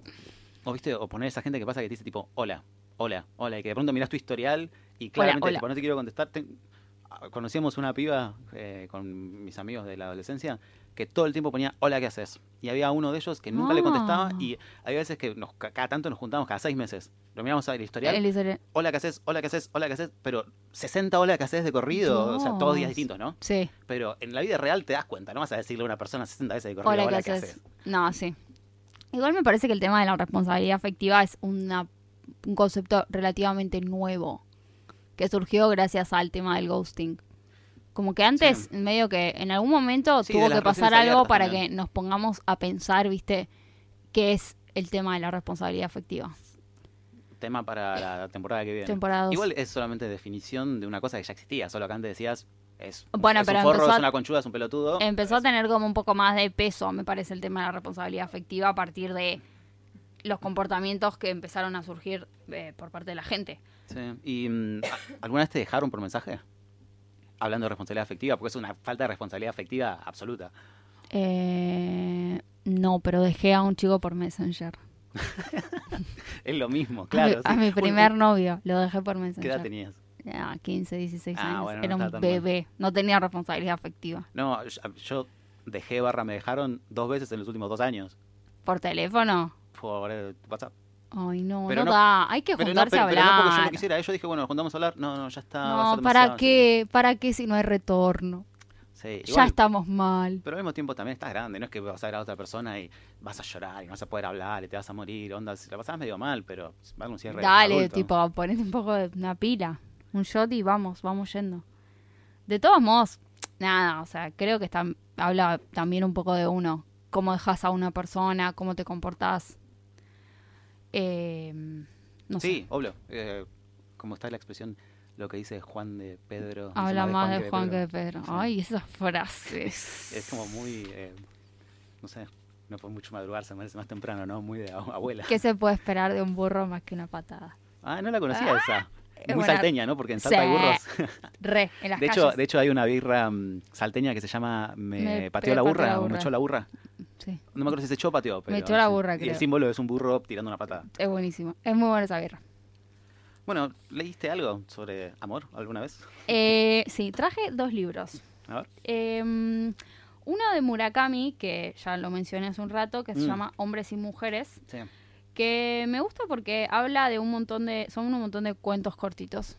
o viste, o poner esa gente que pasa que te dice tipo, hola, hola, hola, y que de pronto miras tu historial y claramente hola. tipo, no te quiero contestar. Te- conocíamos una piba eh, con mis amigos de la adolescencia que todo el tiempo ponía, hola, ¿qué haces? Y había uno de ellos que nunca le contestaba Ah. y había veces que nos, cada tanto nos juntábamos, cada seis meses. Lo miramos a la historial, El historial- hola, ¿qué haces? Hola, ¿qué haces? Hola, ¿qué haces? Pero 60 hola, ¿qué haces de corrido, o sea, todos días distintos, ¿no? Sí. Pero en la vida real te das cuenta, no vas a decirle a una persona 60 veces de corrido, Hola, hola, ¿qué ¿qué haces? haces? No, sí. Igual me parece que el tema de la responsabilidad afectiva es una, un concepto relativamente nuevo que surgió gracias al tema del ghosting. Como que antes, medio que en algún momento Sí, tuvo que pasar algo para también. que nos pongamos a pensar, ¿viste? ¿Qué es el tema de la responsabilidad afectiva? Tema para la temporada que viene. Temporada. Igual es solamente definición de una cosa que ya existía, solo que antes decías, es, Bueno, es pero un forro, es una conchuda, es un pelotudo. Empezó a tener como un poco más de peso, me parece, el tema de la responsabilidad afectiva a partir de los comportamientos que empezaron a surgir eh, por parte de la gente. Sí. ¿Y mm, a- alguna vez te dejaron por mensaje? Hablando de responsabilidad afectiva, porque es una falta de responsabilidad afectiva absoluta. Eh, No, pero dejé a un chico por Messenger. es lo mismo, claro. A sí. mi, Un- primer novio, lo dejé por ¿Qué Messenger. edad tenías? Ah, 15, 16 Ah, años. bueno, no Era un tan mal. bebé. No tenía responsabilidad afectiva. No, yo, yo dejé barra, me dejaron dos veces en los últimos dos años ¿Por teléfono? Por WhatsApp. Ay, no, Pero no, no- da. Hay que Pero no, juntarse pero, a pero no porque yo hablar. no quisiera. Yo dije, bueno, nos juntamos a hablar. No, no, ya está. va a No, ser ¿para qué? ¿Para qué si no hay retorno? Sí, ya estamos mal. Pero al mismo tiempo también estás grande, no es que vas a ver a otra persona y vas a llorar y no vas a poder hablar y te vas a morir, onda, si la pasás medio mal, pero va a un cierre Dale, adulto. tipo, ponete un poco de una pila, un shot y vamos, vamos yendo. De todos modos, nada, o sea, creo que está, habla también un poco de uno, cómo dejas a una persona, cómo te comportás. Eh, no sé. Sí, obvio. Eh, como está la expresión, lo que dice Juan de Pedro. Habla más de Juan que de Pedro. Pedro. Sí. Ay, esas frases. Es como muy, eh, no sé, no por mucho madrugar, se merece más temprano, ¿no? Muy de ab- abuela. ¿Qué se puede esperar de un burro más que una patada? Ah, no la conocía esa. es Muy buena- salteña, ¿no? Porque en Salta hay burros. Re, en las De hecho, de hecho hay una birra mm, salteña que se llama Me, Me pateó la pateó burra la o me echó la burra. Sí, No me acuerdo si se echó o pateó, pero echó la sí. burra, Y el símbolo es un burro tirando una patada. es buenísimo. Es muy buena esa birra. Bueno, ¿leíste algo sobre amor alguna vez? Eh, sí, traje dos libros. A ver. Eh, uno de Murakami, que ya lo mencioné hace un rato, que se Mm. llama Hombres y Mujeres, Sí. que me gusta porque habla de un montón de, son un montón de cuentos cortitos.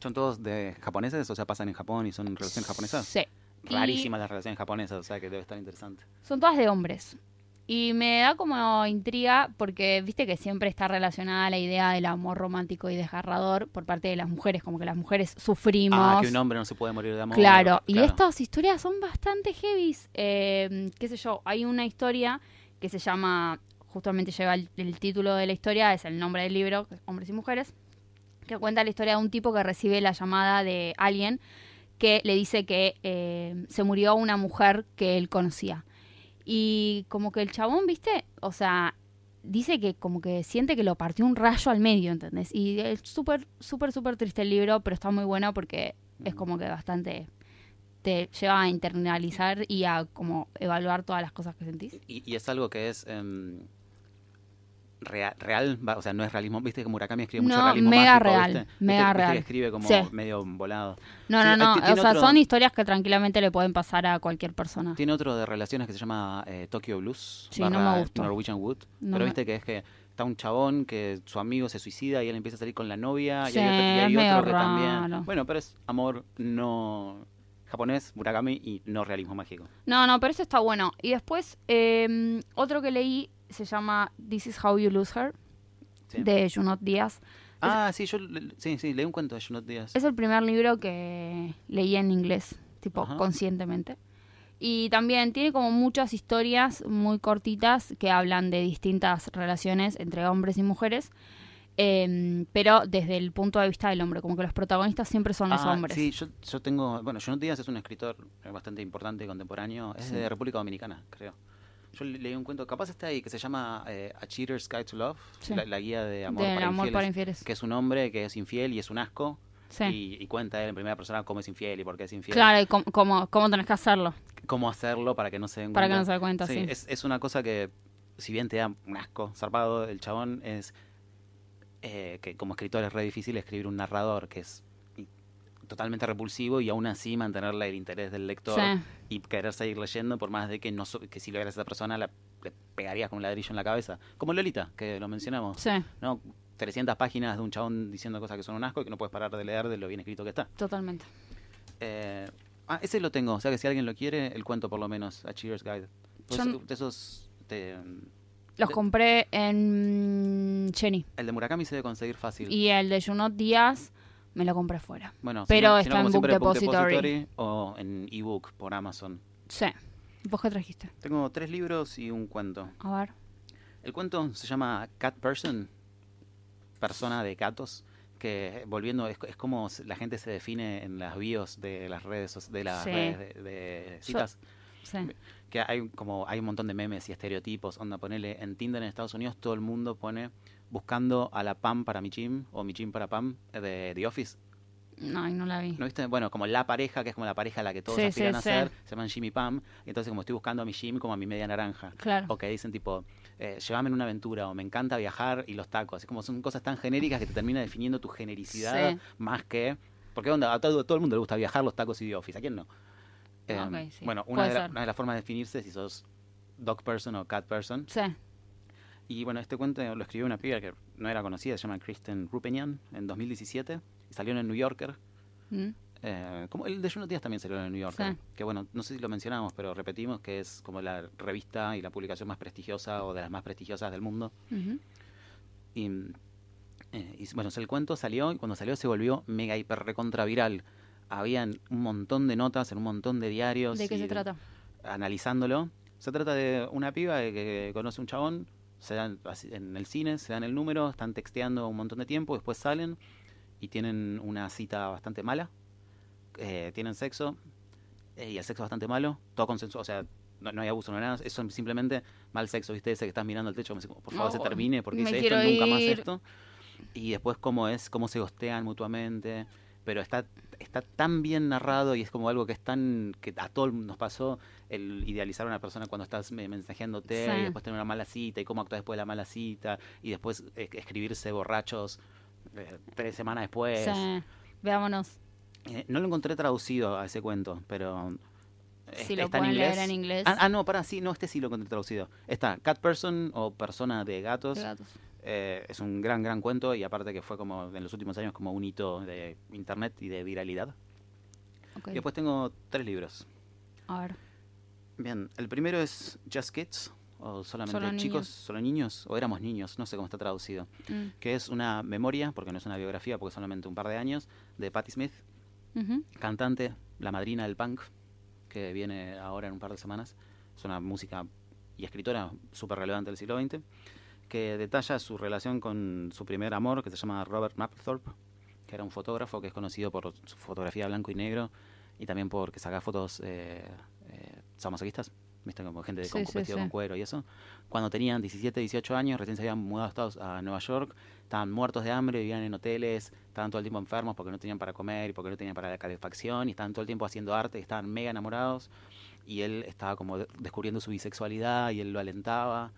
¿Son todos de japoneses? O sea, pasan en Japón y son relaciones japonesas. Sí. Rarísimas las relaciones japonesas, o sea que debe estar interesante. Son todas de hombres. Y me da como intriga porque viste que siempre está relacionada la idea del amor romántico y desgarrador por parte de las mujeres, como que las mujeres sufrimos. Ah, que un hombre no se puede morir de amor. Claro, y estas historias son bastante heavies. Eh, qué sé yo, hay una historia que se llama, justamente lleva el, el título de la historia, es el nombre del libro, Hombres y Mujeres, que cuenta la historia de un tipo que recibe la llamada de alguien que le dice que eh, se murió una mujer que él conocía. Y como que el chabón, viste, o sea, dice que como que siente que lo partió un rayo al medio, ¿entendés? Y es súper, súper, súper triste el libro, pero está muy bueno porque es como que bastante te lleva a internalizar y a como evaluar todas las cosas que sentís. Y, es algo que es em, rea- real, va- o sea, no es realismo. Viste que Murakami escribe mucho No, realismo mega mágico, real, ¿viste? mega Viste- viste real. que escribe como Sí. medio volado. No, Sí, no, no, o sea, otro- son historias que tranquilamente le pueden pasar a cualquier persona. Tiene otro de relaciones que se llama eh, Tokyo Blues, Sí, no barra me gustó. Norwegian Wood. No pero me- viste que es que está un chabón que su amigo se suicida y él empieza a salir con la novia Sí, y hay otro, y hay otro que también. Bueno, pero es amor no japonés, Murakami y no realismo mágico. No, no, pero eso está bueno. Y después, eh, otro que leí se llama This is How You Lose Her, Sí. de Junot Díaz. Ah, sí, yo sí, sí, leí un cuento de Junot Díaz. Es el primer libro que leí en inglés, tipo Ajá. conscientemente. Y también tiene como muchas historias muy cortitas que hablan de distintas relaciones entre hombres y mujeres, em, pero desde el punto de vista del hombre, como que los protagonistas siempre son los Ah, hombres. Sí, yo, yo tengo. Bueno, Junot Díaz es un escritor bastante importante contemporáneo. Es Sí. de República Dominicana, creo. Yo le- leí un cuento, capaz está ahí, que se llama eh, A Cheater's Guide to Love, Sí. la, la guía de amor, Del para, amor infieles, para infieles. que es un hombre que es infiel y es un asco. Sí. Y, y cuenta él en primera persona cómo es infiel y por qué es infiel. Claro, y cómo, cómo, cómo tenés que hacerlo Cómo hacerlo para que no se den para que cuenta. no se dé cuenta, Sí, sí. Es, es una cosa que, si bien te da un asco zarpado, el chabón es eh, que como escritor es re difícil escribir un narrador que es totalmente repulsivo y aún así mantenerle el interés del lector Sí. y querer seguir leyendo por más de que no so- que si lo eras esa persona la, le pegarías con un ladrillo en la cabeza. Como Lolita, que lo mencionamos. Sí, ¿no? 300 páginas de un chabón diciendo cosas que son un asco y que no puedes parar de leer de lo bien escrito que está. totalmente. Eh, ah, ese lo tengo. O sea que si alguien lo quiere, el cuento por lo menos, a Cheers Guide. Pues, Yo n- de esos. de- Los de- compré en Cheni. el de Murakami se debe conseguir fácil. Y el de Junot Díaz me lo compré fuera. bueno, pero si no, si no, está en Book Depository. o en ebook por Amazon. Sí. ¿Vos qué trajiste? Tengo tres libros y un cuento. A ver. El cuento se llama Cat Person, persona de gatos, que volviendo es, es como la gente se define en las bios de las redes de las Sí. redes de, de citas. Sí. que hay como hay un montón de memes y estereotipos, onda ponele en Tinder en Estados Unidos todo el mundo pone buscando a la Pam para mi Jim o mi Jim para Pam eh, de The Office. No, no la vi. ¿No viste? Bueno, como la pareja, que es como la pareja a la que todos Sí, aspiran sí, a sí. ser, se llaman Jimmy Pam. Entonces, como estoy buscando a mi Jimmy como a mi media naranja. Claro. O que dicen tipo, eh, llévame en una aventura, o me encanta viajar y los tacos. Es como son cosas tan genéricas que te termina definiendo tu genericidad más que. Porque onda, a todo, todo el mundo le gusta viajar, los tacos y The Office. ¿A quién no? Eh, Ok, sí. Bueno, una de, la- una de las formas de definirse es si sos dog person o cat person. Sí. Y bueno, este cuento lo escribió una piba que no era conocida, se llama Kristen Rupenian, en 2017. Y salió en el New Yorker. Mm. Eh, como el de Juno Díaz también salió en el New Yorker. Sí. Que bueno, no sé si lo mencionamos, pero repetimos que es como la revista y la publicación más prestigiosa o de las más prestigiosas del mundo. Y, eh, y bueno, el cuento salió y cuando salió se volvió mega hiper recontra viral. Habían un montón de notas en un montón de diarios. ¿De qué se trata? Analizándolo. Se trata de una piba que conoce un chabón, se dan en el cine, se dan el número, están texteando un montón de tiempo, después salen y tienen una cita bastante mala. eh, tienen sexo eh, y el sexo es bastante malo, todo consensuado, o sea, no, no hay abuso, no hay nada, eso es simplemente mal sexo, ¿viste? Ese que estás mirando al techo, por favor No, se termine, porque me hice esto, quiero nunca más ir. esto. Y después cómo es, cómo se gostean mutuamente, pero está está tan bien narrado y es como algo que es tan que a todos nos pasó el idealizar a una persona cuando estás me- mensajeándote Sí. y después tener una mala cita y cómo actúas después de la mala cita y después eh, escribirse borrachos eh, tres semanas después. Sí. Veámonos. Eh, no lo encontré traducido a ese cuento, pero eh, Si lo está en pueden leer inglés. en inglés. Ah, ah, no, para, sí, no, este sí lo encontré traducido. Está Cat Person o Persona de Gatos. de gatos. Eh, es un gran, gran cuento y aparte que fue como en los últimos años como un hito de internet y de viralidad. Ok. Y después tengo tres libros. A ver. Bien, el primero es Just Kids, o solamente Solo chicos, niños. solo niños, o éramos niños, no sé cómo está traducido. Mm. Que es una memoria, porque no es una biografía, porque es solamente un par de años, de Patti Smith, cantante, la madrina del punk, que viene ahora en un par de semanas. Es una música y escritora súper relevante del siglo XX, que detalla su relación con su primer amor, que se llama Robert Mapplethorpe, que era un fotógrafo que es conocido por su fotografía blanco y negro y también porque saca fotos eh, eh, sadomasoquistas, viste como gente de Sí, con, sí, vestido sí. con cuero y eso. Cuando tenían 17, 18 años, recién se habían mudado a, Estados, a Nueva York, estaban muertos de hambre, vivían en hoteles, estaban todo el tiempo enfermos porque no tenían para comer y porque no tenían para la calefacción y estaban todo el tiempo haciendo arte y estaban mega enamorados y él estaba como de- descubriendo su bisexualidad y él lo alentaba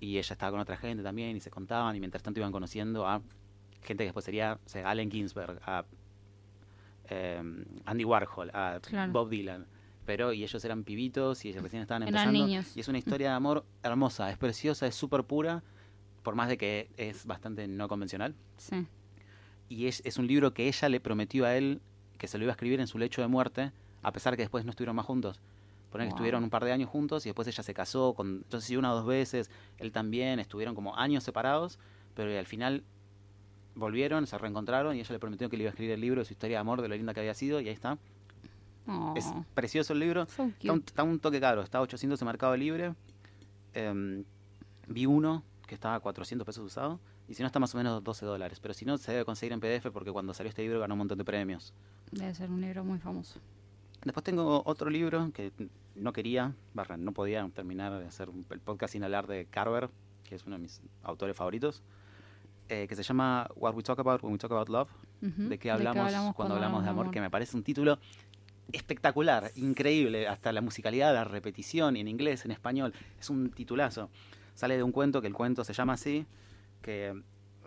y ella estaba con otra gente también y se contaban y mientras tanto iban conociendo a gente que después sería o sea, Allen Ginsberg, a eh, Andy Warhol, a Claro. Bob Dylan. Pero, y ellos eran pibitos y ellos recién estaban Eran empezando. niños. Y es una historia de amor hermosa, es preciosa, es súper pura, por más de que es bastante no convencional. Sí. Y es, es un libro que ella le prometió a él que se lo iba a escribir en su lecho de muerte, a pesar que después no estuvieron más juntos. Poner que estuvieron un par de años juntos y después ella se casó con, no sé si una o dos veces, él también, estuvieron como años separados, pero al final volvieron, se reencontraron y ella le prometió que le iba a escribir el libro de su historia de amor, de lo linda que había sido, y ahí está. Oh, Es precioso el libro. so Está un, cute. está un toque caro, está a 800 en Mercado Libre. Em, vi uno que estaba a 400 pesos usado. Y si no, está más o menos 12 dólares. Pero si no, se debe conseguir en PDF porque cuando salió este libro ganó un montón de premios. Debe ser un libro muy famoso. Después tengo otro libro que no quería, barra, no podía terminar de hacer el podcast sin hablar de Carver, que es uno de mis autores favoritos, eh, que se llama What We Talk About When We Talk About Love. ¿De qué hablamos, cuando hablamos de amor? amor? Que me parece un título espectacular, increíble, hasta la musicalidad, la repetición, en inglés, en español, es un titulazo. Sale de un cuento, que el cuento se llama así, que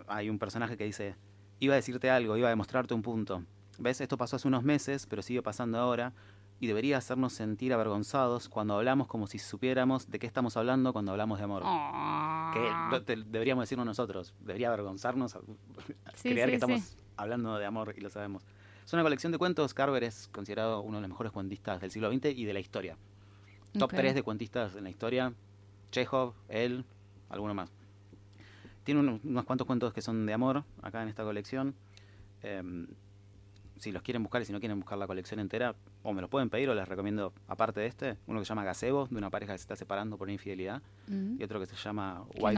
hay un personaje que dice, iba a decirte algo, iba a demostrarte un punto. ¿Ves? Esto pasó hace unos meses, pero sigue pasando ahora, y debería hacernos sentir avergonzados cuando hablamos como si supiéramos de qué estamos hablando cuando hablamos de amor. Oh. Que deberíamos decirnos nosotros, debería avergonzarnos Sí, creer sí, que estamos sí. hablando de amor y lo sabemos. Es una colección de cuentos. Carver es considerado uno de los mejores cuentistas del siglo XX y de la historia. Top Ok. 3 de cuentistas en la historia. Chekhov, él, alguno más. Tiene unos, unos cuantos cuentos que son de amor acá en esta colección. Em, si los quieren buscar y si no quieren buscar la colección entera, o me los pueden pedir o les recomiendo, aparte de este, uno que se llama Gazebo, de una pareja que se está separando por una infidelidad, y otro que se llama ¿Qué Why?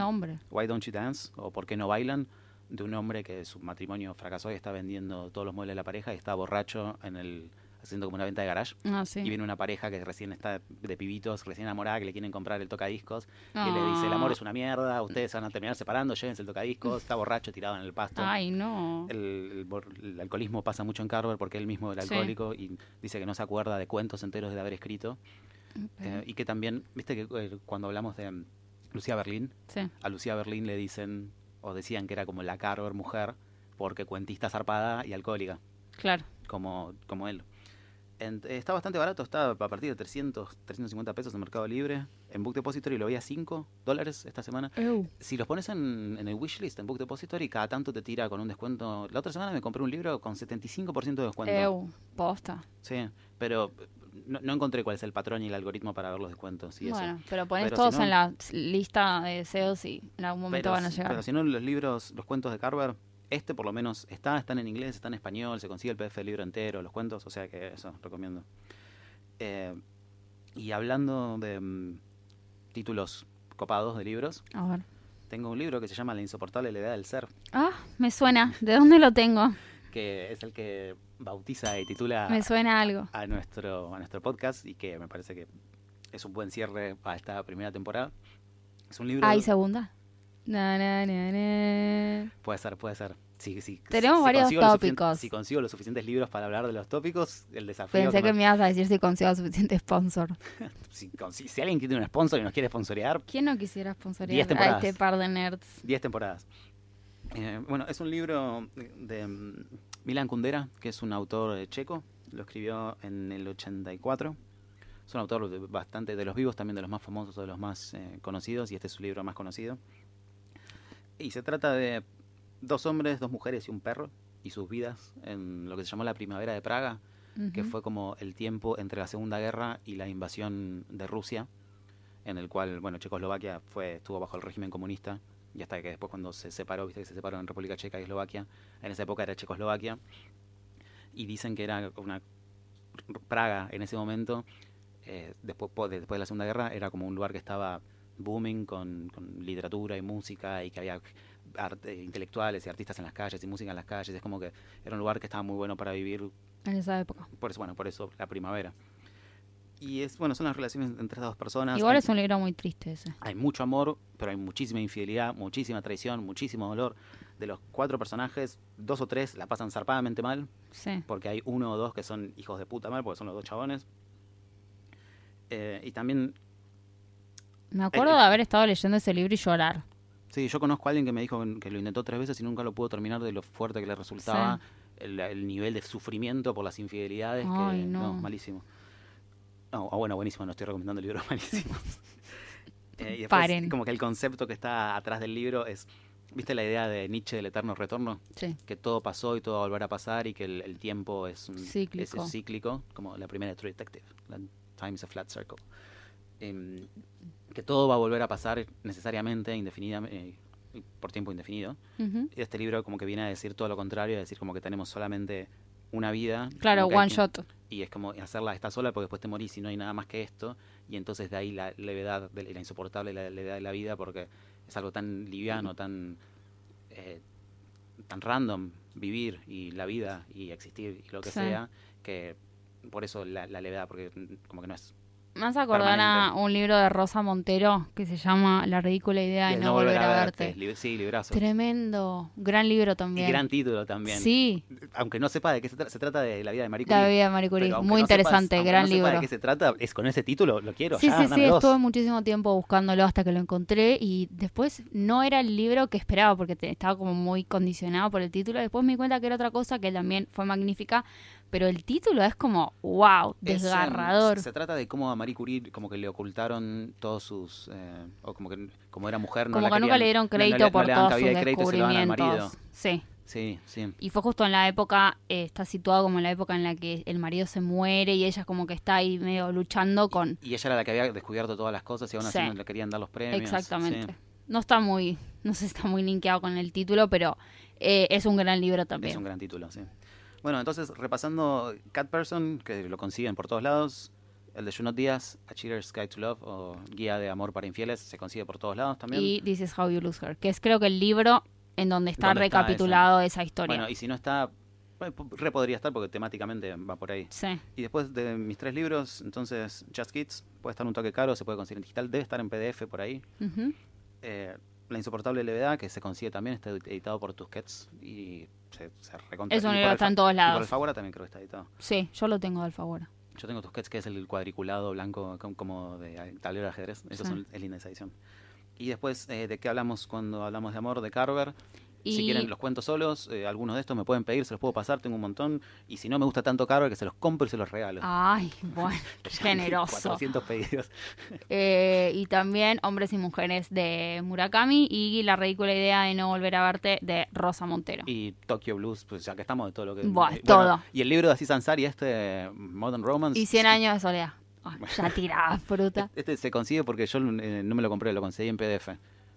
Why Don't You Dance? o ¿Por qué no bailan? de un hombre que su matrimonio fracasó y está vendiendo todos los muebles de la pareja y está borracho en el haciendo como una venta de garage. Ah, sí. Y viene una pareja que recién está de pibitos, recién enamorada, que le quieren comprar el tocadiscos. Y le dice, el amor es una mierda, ustedes van a terminar separando, llévense el tocadiscos, está borracho tirado en el pasto. Ay, no. El, el bor- el alcoholismo pasa mucho en Carver porque él mismo era Sí. alcohólico y dice que no se acuerda de cuentos enteros de haber escrito. Eh, y que también, viste que eh, cuando hablamos de mm, Lucía Berlín, Sí. a Lucía Berlín le dicen, o decían que era como la Carver mujer, porque cuentista zarpada y alcohólica, Claro. como, como él. En- eh, está bastante barato, está a partir de 300, 350 pesos en Mercado Libre. En Book Depository lo vi a 5 dólares esta semana. Si los pones en, en el wishlist, en Book Depository, cada tanto te tira con un descuento. La otra semana me compré un libro con 75% de descuento. Eu, posta. Sí, pero no, no encontré cuál es el patrón y el algoritmo para ver los descuentos y bueno, eso. pero pones Pero todos si no- en la lista de deseos y en algún momento Pero, van a llegar. pero si no, los libros, los cuentos de Carver, este por lo menos está, están en inglés, está en español, se consigue el PDF del libro entero, los cuentos, o sea que eso, recomiendo. Eh, y hablando de mm, títulos copados de libros, A ver. tengo un libro que se llama La insoportable levedad del ser, Ah, me suena. ¿De dónde lo tengo? que es el que bautiza y titula Me suena algo. a nuestro, a nuestro podcast y que me parece que es un buen cierre a esta primera temporada. Es un libro... Ah, y segunda. Na, na, na, na. Puede ser, puede ser. Sí, sí, Tenemos varios consigo lo suficien- tópicos. Si consigo los suficientes libros para hablar de los tópicos, el desafío... Pensé que me- me ibas a decir si consigo suficiente sponsor. si, si alguien tiene un sponsor y nos quiere sponsorear, ¿Quién no quisiera sponsorear a este par de nerds? 10 temporadas. Eh, bueno, es un libro de, mm, Milan Kundera, que es un autor eh, checo. Lo escribió en el 84. Es un autor de bastante de los vivos, también de los más famosos o de los más eh, conocidos, y este es su libro más conocido. Y se trata de dos hombres, dos mujeres y un perro, y sus vidas en lo que se llamó la primavera de Praga, que fue como el tiempo entre la Segunda Guerra y la invasión de Rusia, en el cual, bueno, Checoslovaquia fue, estuvo bajo el régimen comunista, y hasta que después cuando se separó, viste que se separó en República Checa y Eslovaquia, en esa época era Checoslovaquia, y dicen que era una Praga en ese momento, eh, después, después de la Segunda Guerra, era como un lugar que estaba booming con, con literatura y música y que había arte- intelectuales y artistas en las calles y música en las calles. Es como que era un lugar que estaba muy bueno para vivir En esa época. por eso, bueno, por eso la primavera. Y es, bueno, son las relaciones entre estas dos personas. Igual hay, es un libro muy triste ese. hay mucho amor, pero hay muchísima infidelidad, muchísima traición, muchísimo dolor. De los cuatro personajes, dos o tres la pasan zarpadamente mal, Sí. porque hay uno o dos que son hijos de puta mal, porque son los dos chabones. Eh, y también, Me acuerdo Eh, de haber estado leyendo ese libro y llorar. sí, yo conozco a alguien que me dijo que lo intentó tres veces y nunca lo pudo terminar de lo fuerte que le resultaba el, el nivel de sufrimiento por las infidelidades. Ay, que, no. malísimo. No, ah, bueno, buenísimo, no estoy recomendando libros malísimos. Eh, y después, Paren. como que el concepto que está atrás del libro es, ¿viste la idea de Nietzsche del eterno retorno? Sí. Que todo pasó y todo va a volver a pasar y que el, el tiempo es, un, Cíclico. es cíclico, como la primera de True Detective, la Time is a Flat Circle. Em, que todo va a volver a pasar necesariamente, indefinidamente, eh, por tiempo indefinido. Y este libro como que viene a decir todo lo contrario, a decir como que tenemos solamente una vida. Claro, one shot. y es como hacerla esta sola porque después te morís y no hay nada más que esto y entonces de ahí la levedad de la insoportable la levedad de la vida porque es algo tan liviano tan eh, tan random vivir y la vida y existir y lo que Sí. sea que por eso la, la levedad porque como que no es Me hace acordar a un libro de Rosa Montero que se llama La ridícula idea de no, volver a verte. Sí librazo Tremendo. Gran libro y también. gran título también Sí, aunque no sepa de qué se, tra- se trata de la vida de Marie Curie La vida de Marie Curie. Muy no interesante, gran no sepa libro. de qué se trata es con ese título lo quiero Sí, ya, sí, sí, dos. estuve muchísimo tiempo buscándolo hasta que lo encontré y después no era el libro que esperaba porque te- estaba como muy condicionado por el título. Después me di cuenta que era otra cosa que también fue magnífica, pero el título es como, wow, Es, desgarrador. se trata de cómo a Marie Curie como que le ocultaron todos sus... eh, o como que como era mujer no como la que nunca le dieron no crédito no por todos sus se descubrimientos. Sí. Sí, sí. Y fue justo en la época, eh, está situado como en la época en la que el marido se muere y ella como que está ahí medio luchando con... Y ella era la que había descubierto todas las cosas y aún así Sí. no le querían dar los premios. Exactamente. sí. No está muy, no sé si está muy linkeado con el título, pero eh, es un gran libro también. Es un gran título, sí. Bueno, entonces, repasando Cat Person, que lo consiguen por todos lados, el de Junot Díaz, A Cheater's Guide to Love, o Guía de Amor para Infieles, se consigue por todos lados también. Y This is How You Lose Her, que es creo que el libro en donde está ¿Dónde está recapitulado esa historia. Bueno, y si no está, Re podría estar porque temáticamente va por ahí. Sí. Y después de mis tres libros, entonces Just Kids puede estar un toque caro, se puede conseguir en digital, debe estar en PDF por ahí. Eh, La insoportable levedad, que se consigue también, está editado por Tusquets y se, se recontra. Es un y por libro, el está en todos Y por lados. Fagora también creo que está editado. Sí, yo lo tengo de Alfaguara. Yo tengo Tusquets, que es el cuadriculado blanco com- como de tablero de ajedrez. Eso Sí. es linda esa edición. Y después, eh, ¿de qué hablamos cuando hablamos de amor? De Carver. Si Y- quieren los cuentos solos, eh, algunos de estos me pueden pedir, se los puedo pasar, tengo un montón. Y si no me gusta tanto Carver, que se los compro y se los regalo. Ay, bueno, generoso. 400 pedidos. Eh, y también Hombres y Mujeres de Murakami y La ridícula idea de no volver a verte de Rosa Montero. Y Tokyo Blues, pues ya que estamos de todo lo que... Buah, eh, todo. Y el libro de Aziz Ansari, este Modern Romance. Y 100 años de soledad. Ay, ya tirás, fruta. Este se consigue porque yo eh, no me lo compré, lo conseguí en PDF.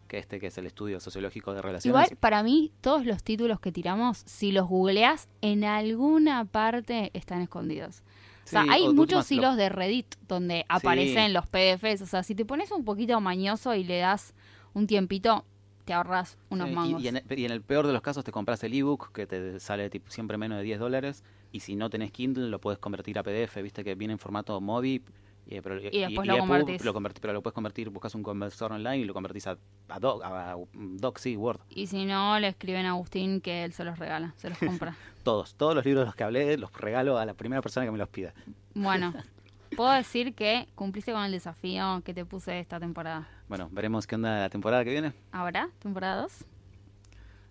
Que este que es el estudio sociológico de relaciones. Igual, para mí, todos los títulos que tiramos, si los googleás, en alguna parte están escondidos. O sea, hay o muchos lo- hilos de Reddit donde aparecen los PDFs. O sea, si te pones un poquito mañoso y le das un tiempito, te ahorras unos Sí, y- mangos. Y, en, el- y en el peor de los casos te compras el ebook que te sale tipo, siempre menos de 10 dólares. Y si no tenés Kindle, lo puedes convertir a PDF, viste que viene en formato MOBI. Y, pero- Y después lo convertís. lo convertí- pero lo puedes convertir, buscas un conversor online y lo convertís a, a, doc, a doc, sí, Word. Y si no, le escriben a Agustín que él se los regala, se los compra. Todos, todos los libros de los que hablé los regalo a la primera persona que me los pida. bueno, puedo decir que cumpliste con el desafío que te puse esta temporada. Bueno, veremos qué onda la temporada que viene. ¿Ahora? ¿Temporada 2?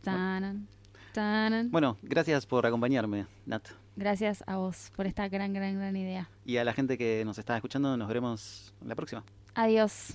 Tanan, tanan. Bueno, gracias por acompañarme, Nat. Gracias a vos por esta gran, gran, gran idea. Y a la gente que nos está escuchando, nos veremos la próxima. Adiós.